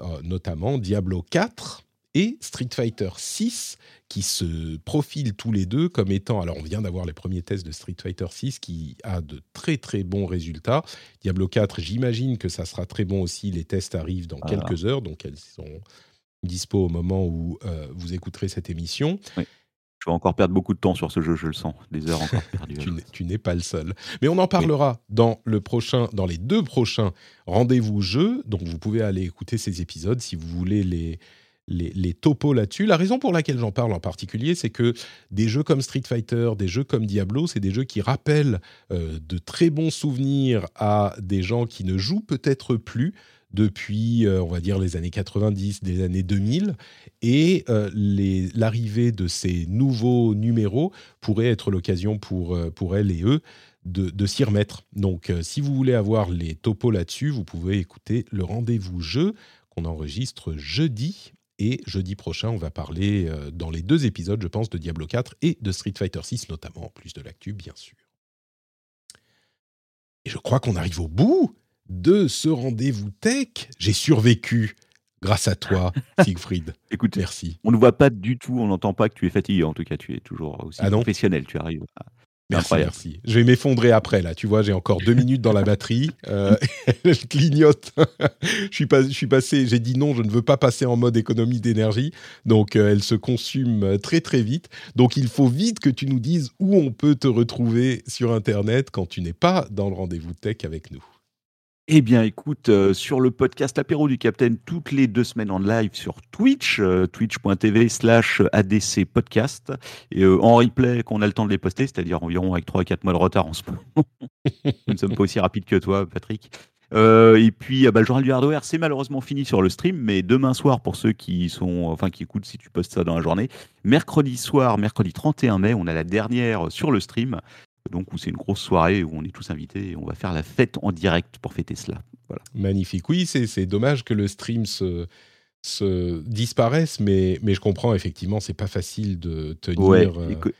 euh, notamment Diablo 4 et Street Fighter 6 qui se profilent tous les deux comme étant alors on vient d'avoir les premiers tests de Street Fighter 6 qui a de très très bons résultats Diablo 4 j'imagine que ça sera très bon aussi les tests arrivent dans Ah. quelques heures donc elles sont dispo au moment où euh, vous écouterez cette émission. Je vais encore perdre beaucoup de temps sur ce jeu, je le sens. Des heures encore perdues. Tu n'es- tu n'es pas le seul. Mais on en parlera dans, le prochain, dans les deux prochains rendez-vous jeux. Donc vous pouvez aller écouter ces épisodes si vous voulez les, les, les topos là-dessus. La raison pour laquelle j'en parle en particulier, c'est que des jeux comme Street Fighter, des jeux comme Diablo, c'est des jeux qui rappellent euh, de très bons souvenirs à des gens qui ne jouent peut-être plus depuis, euh, on va dire, les années 90, des années 2000. Et euh, l'arrivée de ces nouveaux numéros pourrait être l'occasion pour, euh, pour elles et eux de, de s'y remettre. Donc, si vous voulez avoir les topos là-dessus, vous pouvez écouter le rendez-vous jeu qu'on enregistre jeudi. Et jeudi prochain, on va parler dans les deux épisodes, je pense, de Diablo 4 et de Street Fighter 6, notamment, en plus de l'actu, bien sûr. Et je crois qu'on arrive au bout de ce rendez-vous tech. J'ai survécu grâce à toi, Siegfried. Écoute, Merci. on ne voit pas du tout, on n'entend pas que tu es fatigué. En tout cas, tu es toujours aussi Ah professionnel. Tu arrives. à- Merci, Incroyable. merci. Je vais m'effondrer après, là. Tu vois, j'ai encore deux minutes dans la batterie. Euh, elle clignote. je, suis pas, je suis passé, j'ai dit non, je ne veux pas passer en mode économie d'énergie. Donc, euh, elle se consume euh, très, très vite. Donc, il faut vite que tu nous dises où on peut te retrouver sur Internet quand tu n'es pas dans le rendez-vous tech avec nous. Eh bien, écoute, euh, sur le podcast L'apéro du Capitaine, toutes les deux semaines en live sur Twitch, euh, twitch.tv slash ADC podcast, et euh, en replay qu'on a le temps de les poster, c'est-à-dire environ avec 3 à 4 mois de retard en ce moment. Nous ne sommes pas aussi rapides que toi, Patrick. Euh, et puis, ah bah, le journal du hardware, c'est malheureusement fini sur le stream, mais demain soir, pour ceux qui sont, enfin, qui écoutent si tu postes ça dans la journée, mercredi soir, mercredi 31 mai, on a la dernière sur le stream, donc où c'est une grosse soirée où on est tous invités et on va faire la fête en direct pour fêter cela. Voilà. Magnifique. Oui, c'est dommage que le stream se, se disparaisse, mais, mais je comprends, effectivement, c'est pas facile de tenir. Ouais, euh, éco-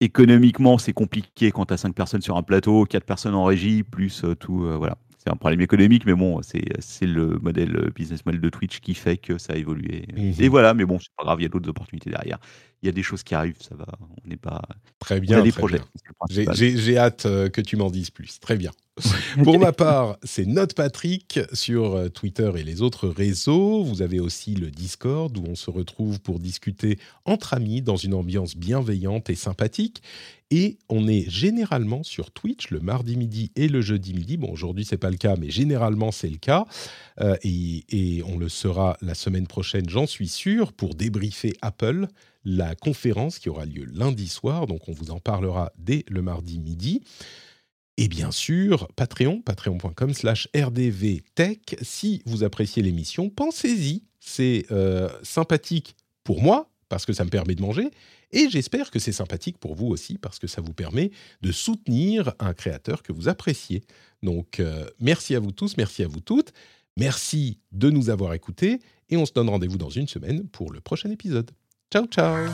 économiquement, c'est compliqué quand tu as 5 personnes sur un plateau, 4 personnes en régie, plus euh, tout. euh, voilà. C'est un problème économique, mais bon, c'est le modèle euh, business model de Twitch qui fait que ça a évolué. Mhm. Et voilà, mais bon, c'est pas grave, il y a d'autres opportunités derrière. Il y a des choses qui arrivent, ça va. On n'est pas. Très On bien. a des projets. j'ai hâte euh, que tu m'en dises plus. Très bien. Pour ma part, c'est Note Patrick sur euh, Twitter et les autres réseaux. Vous avez aussi le Discord où on se retrouve pour discuter entre amis dans une ambiance bienveillante et sympathique. Et on est généralement sur Twitch le mardi midi et le jeudi midi. Bon, aujourd'hui, c'est pas le cas, mais généralement, c'est le cas. Euh, et on le sera la semaine prochaine, j'en suis sûr, pour débriefer Apple, la conférence qui aura lieu lundi soir. Donc, on vous en parlera dès le mardi midi. Et bien sûr, Patreon, patreon.com slash rdvtech. Si vous appréciez l'émission, pensez-y. C'est euh, sympathique pour moi, parce que ça me permet de manger, et j'espère que c'est sympathique pour vous aussi, parce que ça vous permet de soutenir un créateur que vous appréciez. Donc, euh, merci à vous tous, merci à vous toutes, merci de nous avoir écoutés, et on se donne rendez-vous dans une semaine pour le prochain épisode. Ciao, ciao